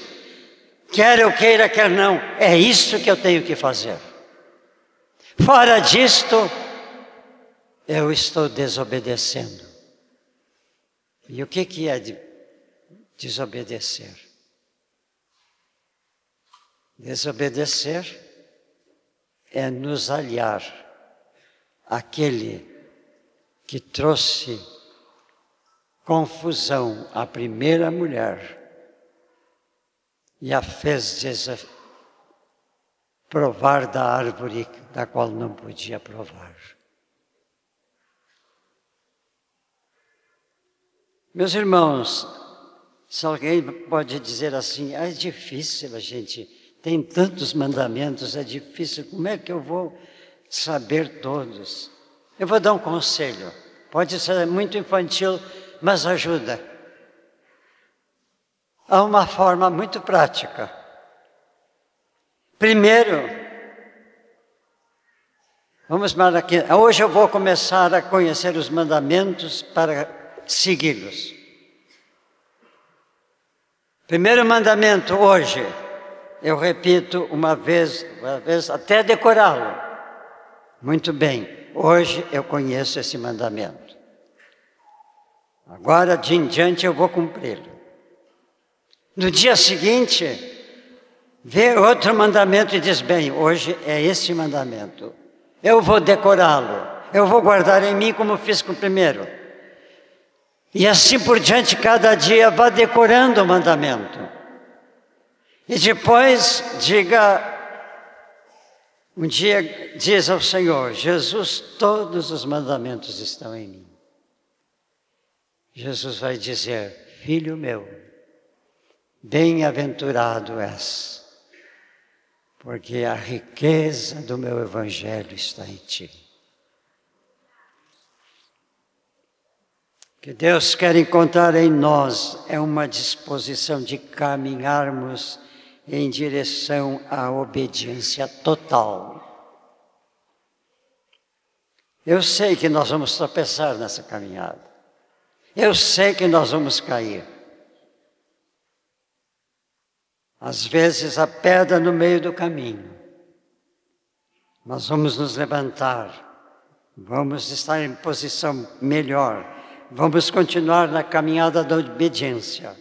Quer eu queira, quer não, é isso que eu tenho que fazer. Fora disto, eu estou desobedecendo. E o que, que é de desobedecer? Desobedecer é nos aliar àquele que trouxe confusão à primeira mulher e a fez provar da árvore da qual não podia provar. Meus irmãos, se alguém pode dizer assim, ah, é difícil a gente tem tantos mandamentos, é difícil, como é que eu vou saber todos? Eu vou dar um conselho, pode ser muito infantil, mas ajuda. Há uma forma muito prática. Primeiro, vamos para aqui. Hoje eu vou começar a conhecer os mandamentos para segui-los. Primeiro mandamento hoje eu repito uma vez, uma vez até decorá-lo. Muito bem, hoje eu conheço esse mandamento. Agora de em diante eu vou cumpri-lo. No dia seguinte, vê outro mandamento e diz: bem, hoje é esse mandamento. Eu vou decorá-lo. Eu vou guardar em mim como fiz com o primeiro. E assim por diante, cada dia vá decorando o mandamento. E depois diga, um dia diz ao Senhor: Jesus, todos os mandamentos estão em mim. Jesus vai dizer: Filho meu, bem-aventurado és, porque a riqueza do meu evangelho está em ti. que Deus quer encontrar em nós é uma disposição de caminharmos em direção à obediência total. Eu sei que nós vamos tropeçar nessa caminhada. Eu sei que nós vamos cair. Às vezes a pedra no meio do caminho. Nós vamos nos levantar, vamos estar em posição melhor, vamos continuar na caminhada da obediência.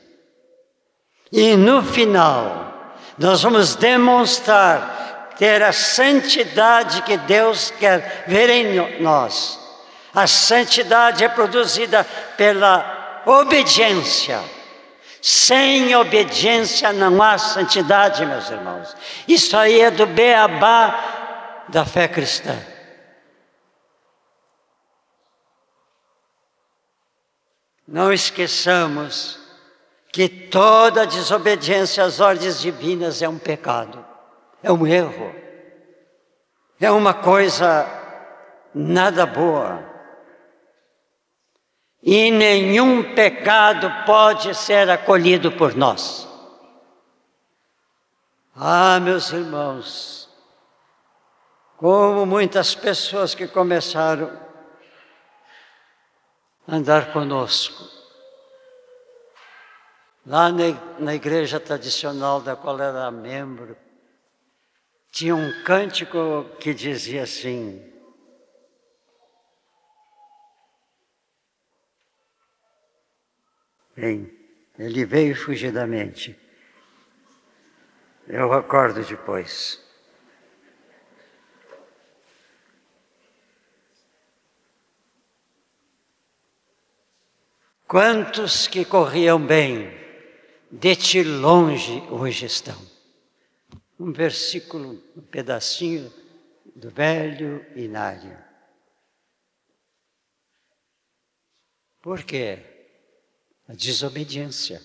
E no final, nós vamos demonstrar ter a santidade que Deus quer ver em nós. A santidade é produzida pela obediência. Sem obediência não há santidade, meus irmãos. Isso aí é do beabá da fé cristã. Não esqueçamos que toda desobediência às ordens divinas é um pecado, é um erro, é uma coisa nada boa. E nenhum pecado pode ser acolhido por nós. Ah, meus irmãos, como muitas pessoas que começaram a andar conosco, Lá na, igreja tradicional da qual era membro, tinha um cântico que dizia assim: Bem, ele veio fugidamente. Eu acordo depois. Quantos que corriam bem, de ti longe hoje estão. Um versículo, um pedacinho do velho Inário. Por quê? A desobediência.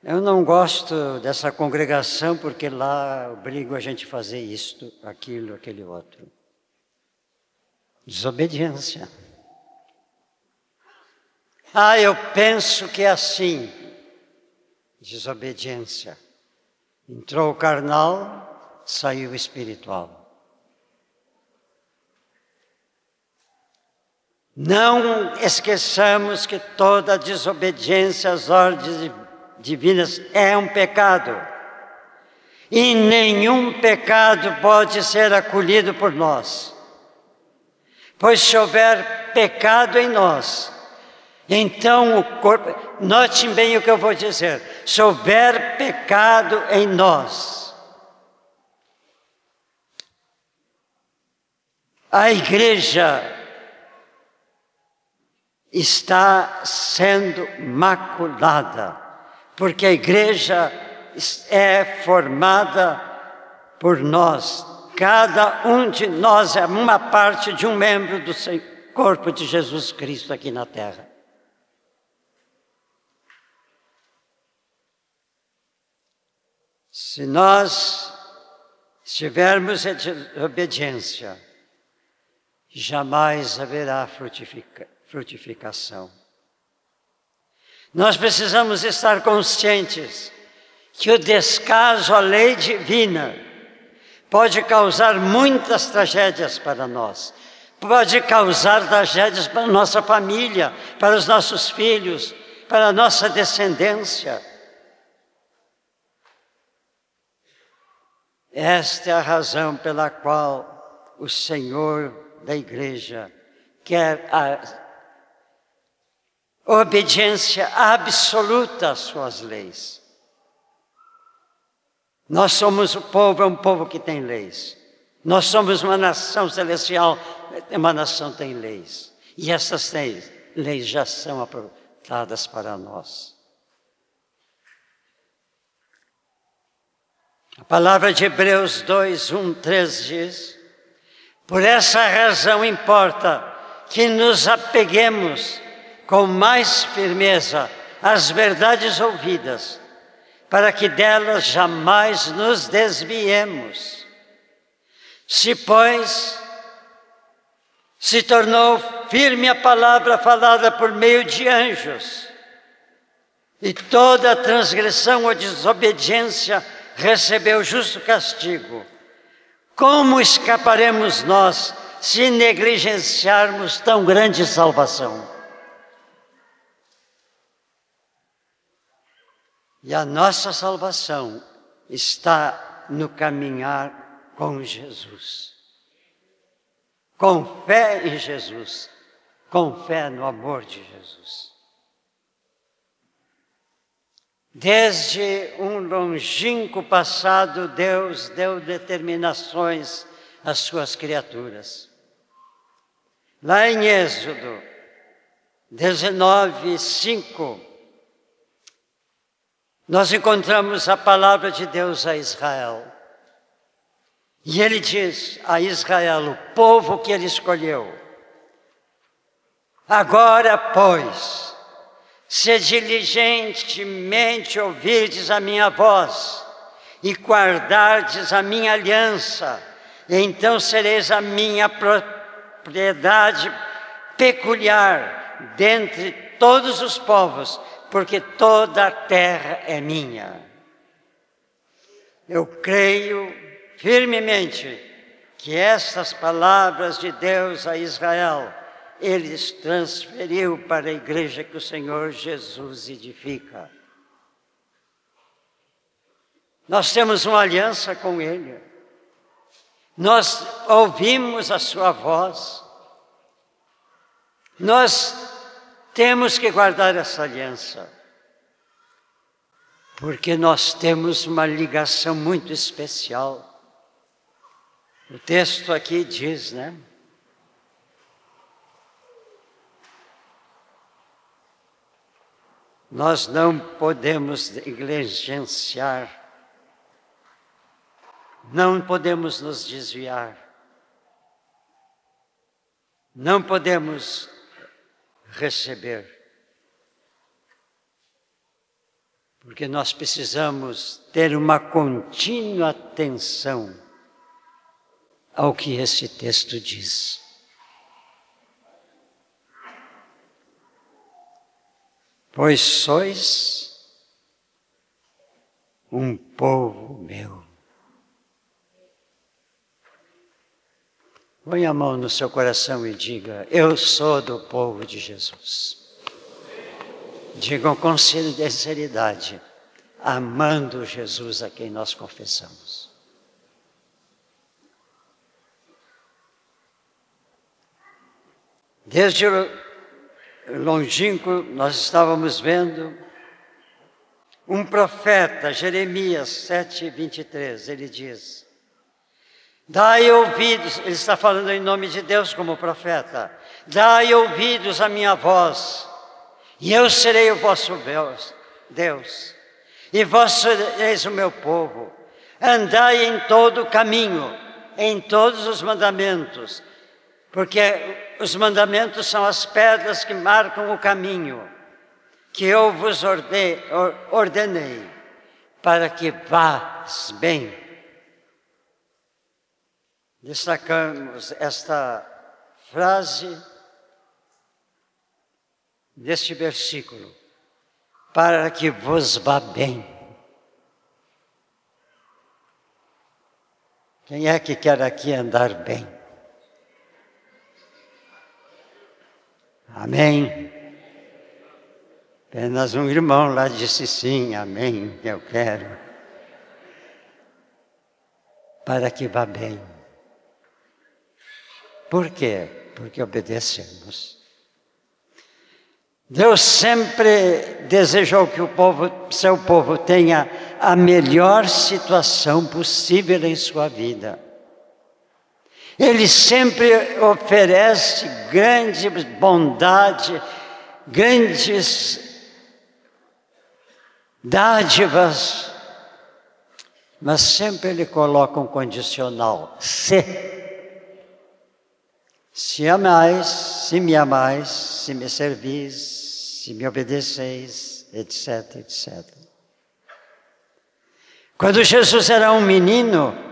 Eu não gosto dessa congregação porque lá obrigo a gente a fazer isto, aquilo, aquele outro. Desobediência. Ah, eu penso que é assim. Desobediência. Entrou o carnal, saiu o espiritual. Não esqueçamos que toda desobediência às ordens divinas é um pecado. E nenhum pecado pode ser acolhido por nós. Pois se houver pecado em nós, então o corpo, note bem o que eu vou dizer: se houver pecado em nós, a igreja está sendo maculada porque a igreja é formada por nós. Cada um de nós é uma parte de um membro do corpo de Jesus Cristo aqui na terra. Se nós estivermos em obediência, jamais haverá frutifica, frutificação. Nós precisamos estar conscientes que o descaso à lei divina pode causar muitas tragédias para nós, pode causar tragédias para nossa família, para os nossos filhos, para a nossa descendência. Esta é a razão pela qual o Senhor da igreja quer a obediência absoluta às suas leis. Nós somos o povo, é um povo que tem leis. Nós somos uma nação celestial, uma nação tem leis. E essas leis, leis já são aprovadas para nós. A palavra de Hebreus 2, 1, 3 diz: Por essa razão importa que nos apeguemos com mais firmeza as verdades ouvidas, para que delas jamais nos desviemos. Se, pois, se tornou firme a palavra falada por meio de anjos, e toda transgressão ou desobediência recebeu justo castigo, como escaparemos nós se negligenciarmos tão grande salvação? E a nossa salvação está no caminhar com Jesus. Com fé em Jesus, com fé no amor de Jesus. Desde um longínquo passado, Deus deu determinações às suas criaturas. Lá em Êxodo 19, 5, nós encontramos a palavra de Deus a Israel. E ele diz a Israel, o povo que ele escolheu: Agora, pois, se diligentemente ouvirdes a minha voz e guardardes a minha aliança, então sereis a minha propriedade peculiar dentre todos os povos, porque toda a terra é minha. Eu creio firmemente que estas palavras de Deus a Israel, ele transferiu para a igreja que o Senhor Jesus edifica. Nós temos uma aliança com Ele. Nós ouvimos a Sua voz. Nós temos que guardar essa aliança, porque nós temos uma ligação muito especial. O texto aqui diz, né? Nós não podemos negligenciar, não podemos nos desviar, não podemos receber. Porque nós precisamos ter uma contínua atenção ao que esse texto diz. Pois sois um povo meu. Põe a mão no seu coração e diga: Eu sou do povo de Jesus. Digam com sinceridade, amando Jesus a quem nós confessamos. Desde longínquo, nós estávamos vendo um profeta, Jeremias 7, 23, ele diz: Dai ouvidos, ele está falando em nome de Deus como profeta, dai ouvidos à minha voz, e eu serei o vosso Deus, Deus, e vós sereis o meu povo. Andai em todo o caminho, em todos os mandamentos, porque os mandamentos são as pedras que marcam o caminho que eu vos ordenei para que vás bem. Destacamos esta frase deste versículo, para que vos vá bem. Quem é que quer aqui andar bem? Amém. Apenas um irmão lá disse sim, amém, eu quero. Para que vá bem. Por quê? Porque obedecemos. Deus sempre desejou que o povo, seu povo tenha a melhor situação possível em sua vida. Ele sempre oferece grande bondade, grandes dádivas, mas sempre ele coloca um condicional: se. Se amais, se me amais, se me servis, se me obedeceis, etc, etc. Quando Jesus era um menino,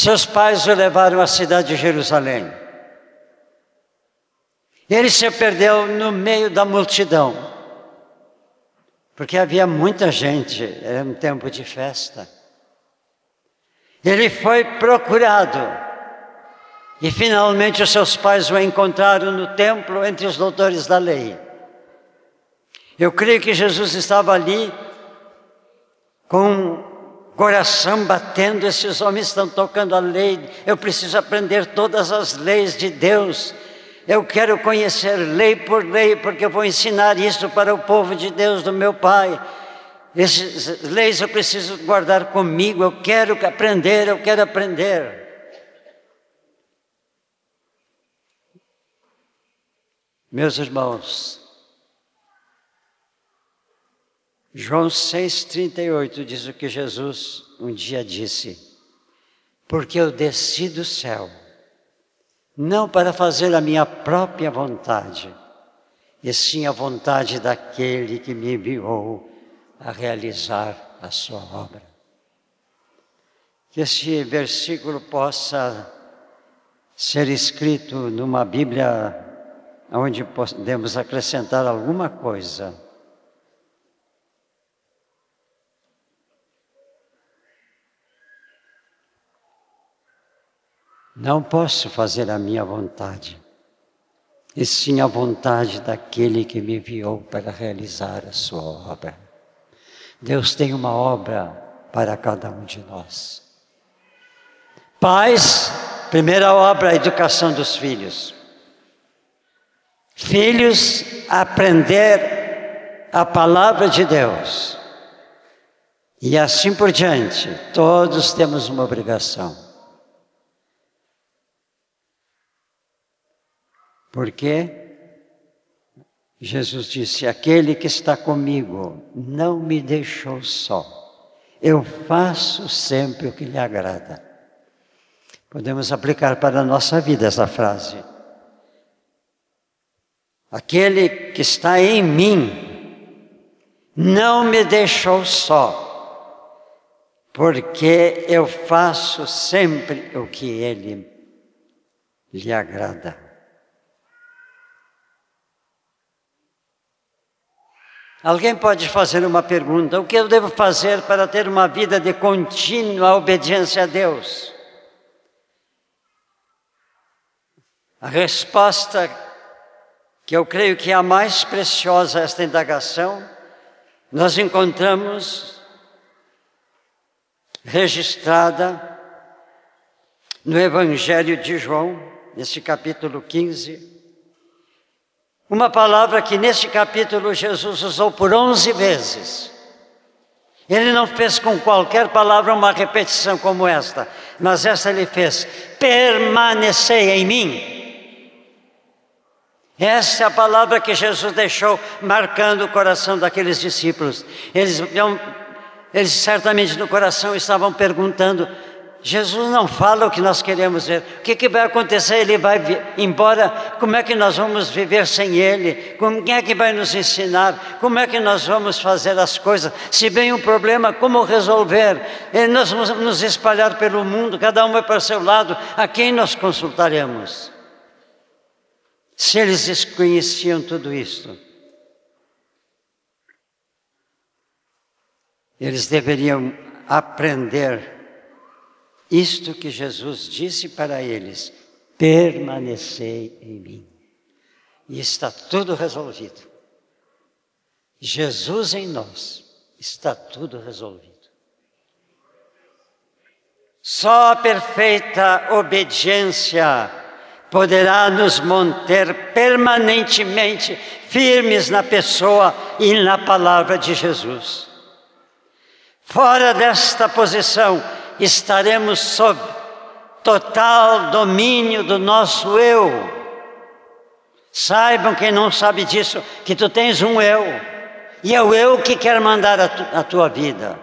seus pais o levaram à cidade de Jerusalém. Ele se perdeu no meio da multidão, porque havia muita gente, era um tempo de festa. Ele foi procurado e finalmente os seus pais o encontraram no templo entre os doutores da lei. Eu creio que Jesus estava ali com coração batendo, esses homens estão tocando a lei, eu preciso aprender todas as leis de Deus. Eu quero conhecer lei por lei, porque eu vou ensinar isso para o povo de Deus, do meu Pai. Essas leis eu preciso guardar comigo, eu quero aprender, eu quero aprender. Meus irmãos, João 6,38 diz o que Jesus um dia disse: Porque eu desci do céu, não para fazer a minha própria vontade, e sim a vontade daquele que me enviou a realizar a sua obra. Que esse versículo possa ser escrito numa Bíblia onde podemos acrescentar alguma coisa Não posso fazer a minha vontade, e sim a vontade daquele que me enviou para realizar a sua obra. Deus tem uma obra para cada um de nós. Pais, primeira obra, a educação dos filhos. Filhos, aprender a palavra de Deus. E assim por diante, todos temos uma obrigação. Porque Jesus disse: Aquele que está comigo não me deixou só. Eu faço sempre o que lhe agrada. Podemos aplicar para a nossa vida essa frase. Aquele que está em mim não me deixou só, porque eu faço sempre o que ele lhe agrada. Alguém pode fazer uma pergunta: o que eu devo fazer para ter uma vida de contínua obediência a Deus? A resposta, que eu creio que é a mais preciosa a esta indagação, nós encontramos registrada no Evangelho de João, nesse capítulo 15 uma palavra que neste capítulo Jesus usou por onze vezes. Ele não fez com qualquer palavra uma repetição como esta, mas esta ele fez: permanecei em mim. Essa é a palavra que Jesus deixou marcando o coração daqueles discípulos. Eles, eles certamente no coração estavam perguntando: Jesus não fala o que nós queremos ver. O que, que vai acontecer? Ele vai embora. Como é que nós vamos viver sem Ele? Como é que vai nos ensinar? Como é que nós vamos fazer as coisas? Se vem um problema, como resolver? E nós vamos nos espalhar pelo mundo, cada um vai para o seu lado. A quem nós consultaremos? Se eles desconheciam tudo isto, eles deveriam aprender isto que Jesus disse para eles: permanecei em mim. E está tudo resolvido. Jesus em nós, está tudo resolvido. Só a perfeita obediência poderá nos manter permanentemente firmes na pessoa e na palavra de Jesus. Fora desta posição, estaremos sob total domínio do nosso eu. Saibam quem não sabe disso, que tu tens um eu, e é o eu que quer mandar a, tu, a tua vida.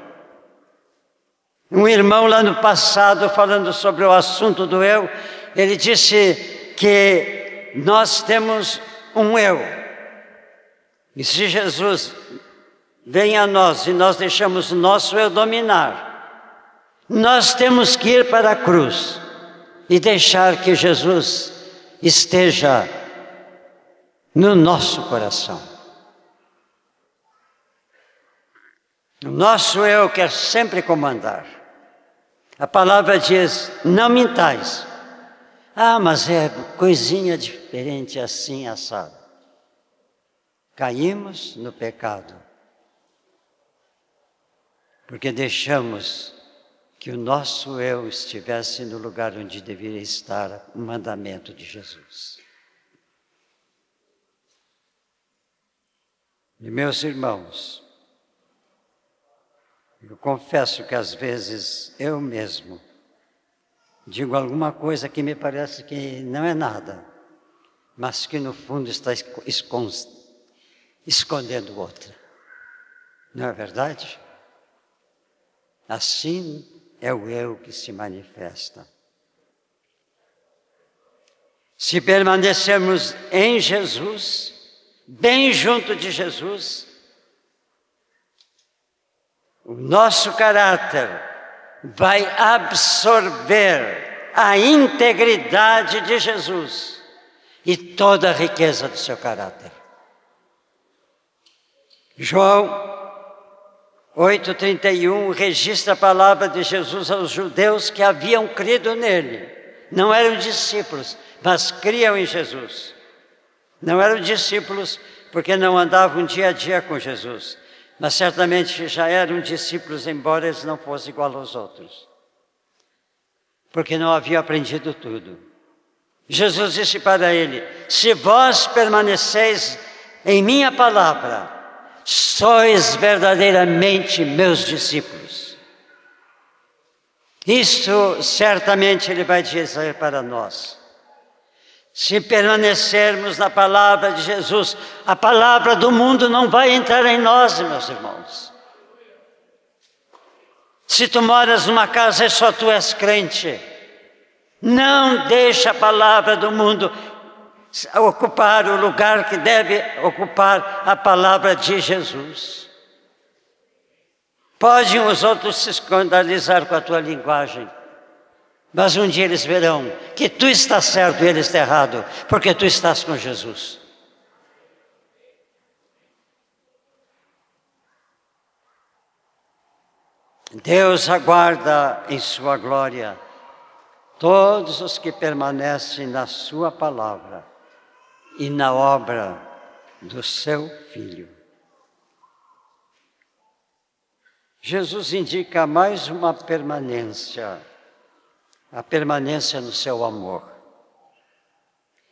Um irmão lá no passado, falando sobre o assunto do eu, ele disse que nós temos um eu. E se Jesus vem a nós e nós deixamos o nosso eu dominar, nós temos que ir para a cruz e deixar que Jesus esteja no nosso coração. O nosso eu quer sempre comandar. A palavra diz: não mintais. Ah, mas é coisinha diferente assim, assado. Caímos no pecado, porque deixamos que o nosso eu estivesse no lugar onde deveria estar o mandamento de Jesus. E meus irmãos, eu confesso que às vezes eu mesmo digo alguma coisa que me parece que não é nada, mas que no fundo está escondendo outra. Não é verdade? Assim é o eu que se manifesta. Se permanecermos em Jesus, bem junto de Jesus, o nosso caráter vai absorver a integridade de Jesus e toda a riqueza do seu caráter. João 8,31 registra a palavra de Jesus aos judeus que haviam crido nele. Não eram discípulos, mas criam em Jesus. Não eram discípulos porque não andavam dia a dia com Jesus, mas certamente já eram discípulos, embora eles não fossem igual aos outros, porque não haviam aprendido tudo. Jesus disse para ele: Se vós permaneceis em minha palavra, sois verdadeiramente meus discípulos. Isto certamente ele vai dizer para nós. Se permanecermos na palavra de Jesus, a palavra do mundo não vai entrar em nós, meus irmãos. Se tu moras numa casa e só tu és crente, não deixa a palavra do mundo ocupar o lugar que deve ocupar a palavra de Jesus. Podem os outros se escandalizar com a tua linguagem, mas um dia eles verão que tu estás certo e ele está errado, porque tu estás com Jesus. Deus aguarda em Sua glória todos os que permanecem na Sua palavra e na obra do Seu Filho. Jesus indica mais uma permanência a permanência no seu amor.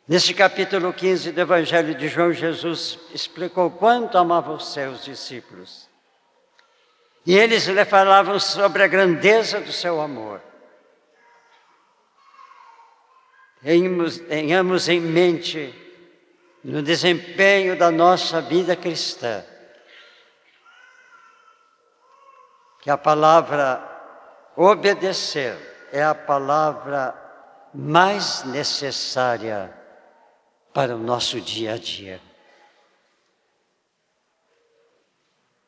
Neste capítulo 15 do Evangelho de João, Jesus explicou quanto amava os seus discípulos. E eles lhe falavam sobre a grandeza do seu amor. Tenhamos, tenhamos em mente, no desempenho da nossa vida cristã, que a palavra obedecer é a palavra mais necessária para o nosso dia a dia.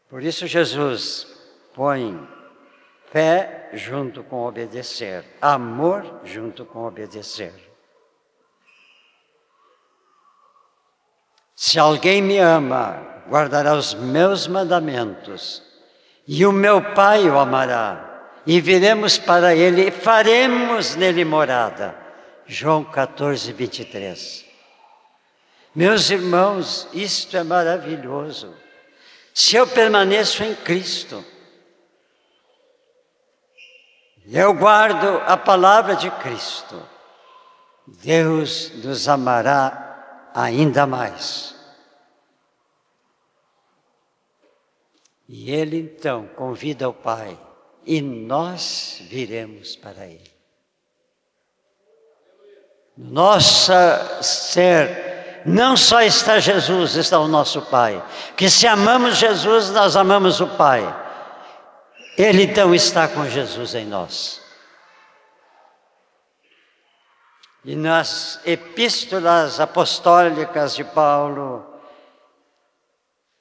Por isso, Jesus põe fé junto com obedecer, amor junto com obedecer. Se alguém me ama, guardará os meus mandamentos, e o meu Pai o amará e viremos para ele e faremos nele morada. João 14, 23. Meus irmãos, isto é maravilhoso. Se eu permaneço em Cristo, eu guardo a palavra de Cristo, Deus nos amará ainda mais. E Ele então convida o Pai e nós viremos para Ele. Nossa ser, não só está Jesus, está o nosso Pai. Que se amamos Jesus, nós amamos o Pai. Ele então está com Jesus em nós. E nas epístolas apostólicas de Paulo,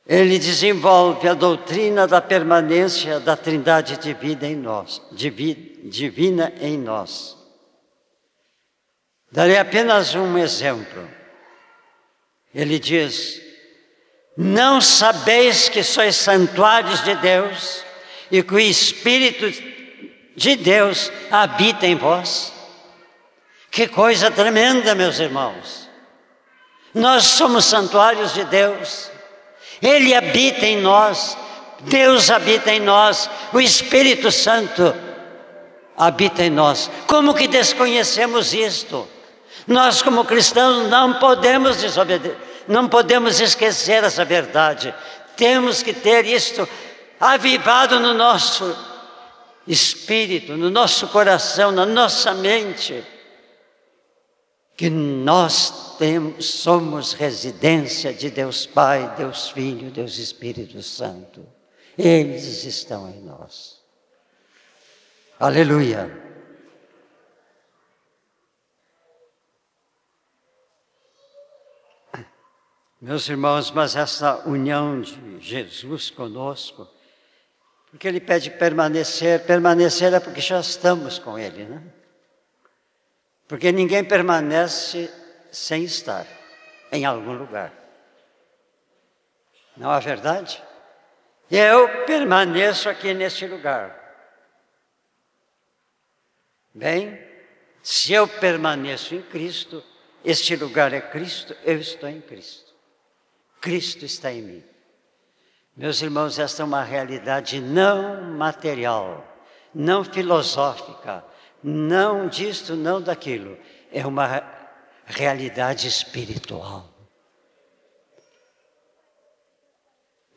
ele desenvolve a doutrina da permanência da Trindade divina em nós, divina em nós. Darei apenas um exemplo. Ele diz: Não sabeis que sois santuários de Deus e que o Espírito de Deus habita em vós? Que coisa tremenda, meus irmãos! Nós somos santuários de Deus. Ele habita em nós, Deus habita em nós, o Espírito Santo habita em nós. Como que desconhecemos isto? Nós, como cristãos, não podemos desobedecer, não podemos esquecer essa verdade. Temos que ter isto avivado no nosso espírito, no nosso coração, na nossa mente que nós temos, somos residência de Deus Pai, Deus Filho, Deus Espírito Santo. Eles estão em nós. Aleluia. Meus irmãos, mas essa união de Jesus conosco, porque Ele pede permanecer, permanecer é porque já estamos com Ele, né? Porque ninguém permanece sem estar em algum lugar. Não é verdade? Eu permaneço aqui neste lugar. Bem, se eu permaneço em Cristo, este lugar é Cristo, eu estou em Cristo. Cristo está em mim. Meus irmãos, esta é uma realidade não material, não filosófica, não disto, não daquilo. É uma realidade espiritual.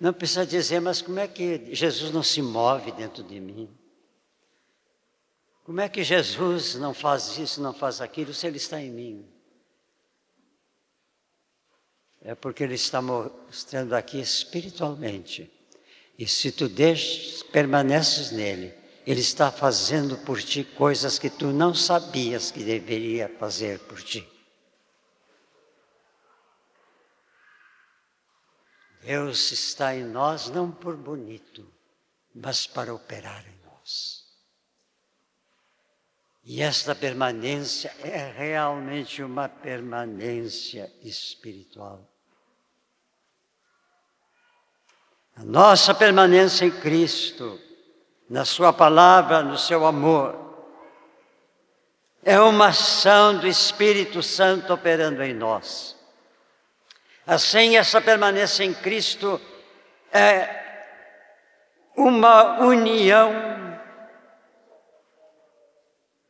Não precisa dizer, mas como é que Jesus não se move dentro de mim? Como é que Jesus não faz isso, não faz aquilo, se Ele está em mim? é porque Ele está mostrando aqui espiritualmente. E se tu deixas, permaneces nele, Ele está fazendo por ti coisas que tu não sabias que deveria fazer por ti. Deus está em nós não por bonito, mas para operar em nós. E esta permanência é realmente uma permanência espiritual. A nossa permanência em Cristo, na Sua palavra, no seu amor, é uma ação do Espírito Santo operando em nós. Assim, essa permanência em Cristo é uma união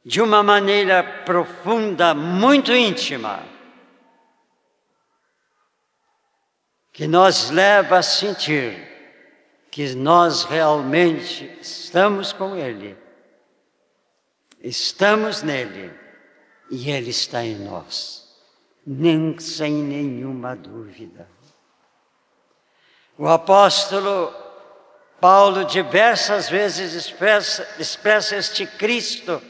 de uma maneira profunda, muito íntima, que nos leva a sentir que nós realmente estamos com Ele, estamos nele e Ele está em nós, nem sem nenhuma dúvida. O apóstolo Paulo diversas vezes expressa, expressa este Cristo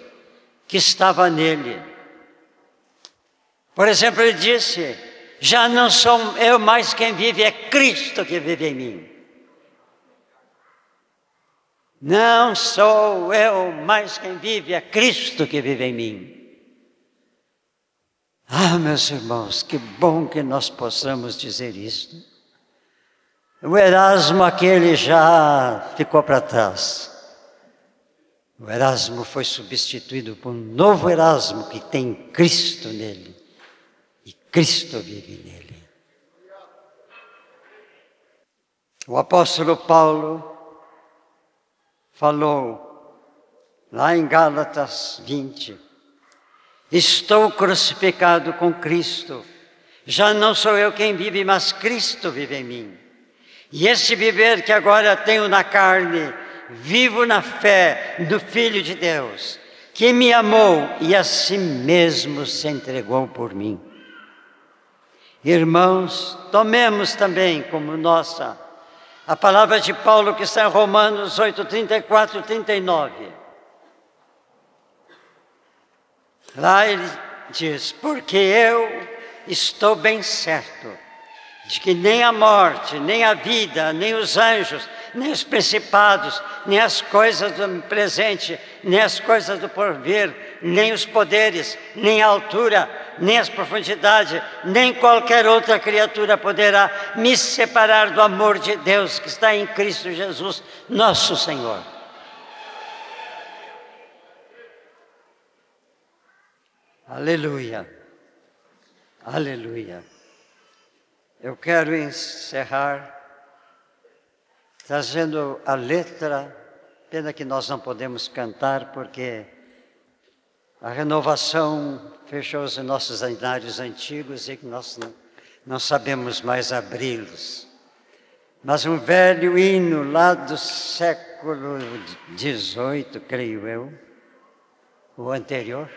que estava nele. Por exemplo, ele disse: Já não sou eu mais quem vive, é Cristo que vive em mim. Não sou eu mais quem vive, é Cristo que vive em mim. Ah, meus irmãos, que bom que nós possamos dizer isto. O Erasmo, aquele já ficou para trás. O Erasmo foi substituído por um novo Erasmo que tem Cristo nele. E Cristo vive nele. O apóstolo Paulo falou lá em Gálatas 20: Estou crucificado com Cristo. Já não sou eu quem vive, mas Cristo vive em mim. E esse viver que agora tenho na carne, vivo na fé do Filho de Deus, que me amou e a si mesmo se entregou por mim. Irmãos, tomemos também como nossa a palavra de Paulo que está em Romanos 8, 34 e 39. Lá ele diz: Porque eu estou bem certo de que nem a morte, nem a vida, nem os anjos, nem os principados, nem as coisas do presente, nem as coisas do porvir, nem os poderes, nem a altura, nem as profundidades, nem qualquer outra criatura poderá me separar do amor de Deus que está em Cristo Jesus, nosso Senhor. Aleluia. Aleluia. Eu quero encerrar trazendo a letra. Pena que nós não podemos cantar, porque a renovação fechou os nossos anários antigos e que nós não, não sabemos mais abri-los. Mas um velho hino lá do século XVIII, creio eu, o anterior,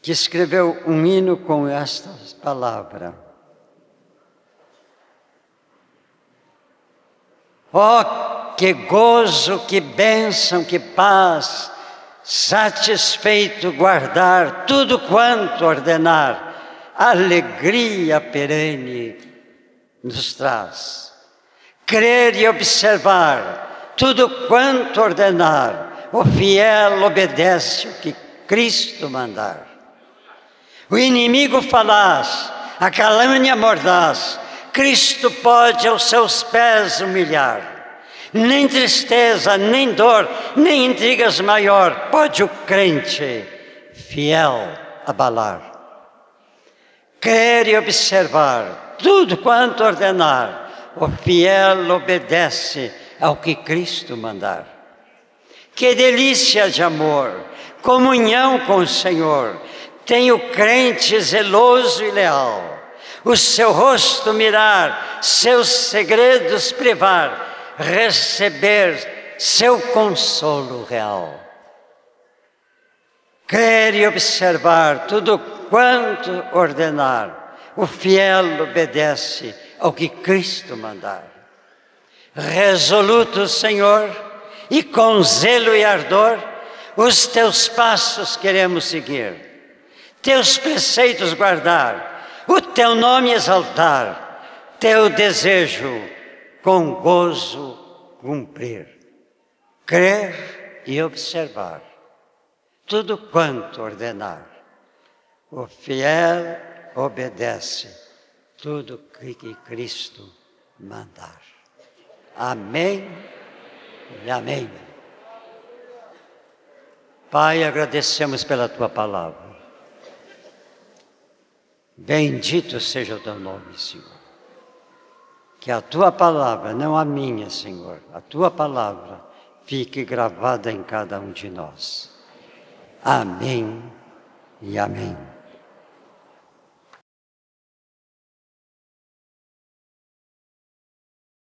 que escreveu um hino com esta palavra. Oh, que gozo, que bênção, que paz, satisfeito guardar tudo quanto ordenar, alegria perene nos traz. Crer e observar tudo quanto ordenar, o fiel obedece o que Cristo mandar. O inimigo falaz, a calânia mordaz, Cristo pode aos seus pés humilhar. Nem tristeza, nem dor, nem intrigas maior. Pode o crente fiel abalar. Crer e observar tudo quanto ordenar, o fiel obedece ao que Cristo mandar. Que delícia de amor, comunhão com o Senhor, tem o crente zeloso e leal. O seu rosto mirar, seus segredos privar, receber seu consolo real. Crer e observar tudo quanto ordenar, o fiel obedece ao que Cristo mandar. Resoluto, Senhor, e com zelo e ardor, os teus passos queremos seguir, teus preceitos guardar, o teu nome exaltar, teu desejo com gozo cumprir, crer e observar tudo quanto ordenar. O fiel obedece tudo que Cristo mandar. Amém e amém. Pai, agradecemos pela tua palavra. Bendito seja o teu nome, Senhor. Que a tua palavra, não a minha, Senhor, a tua palavra fique gravada em cada um de nós. Amém e amém.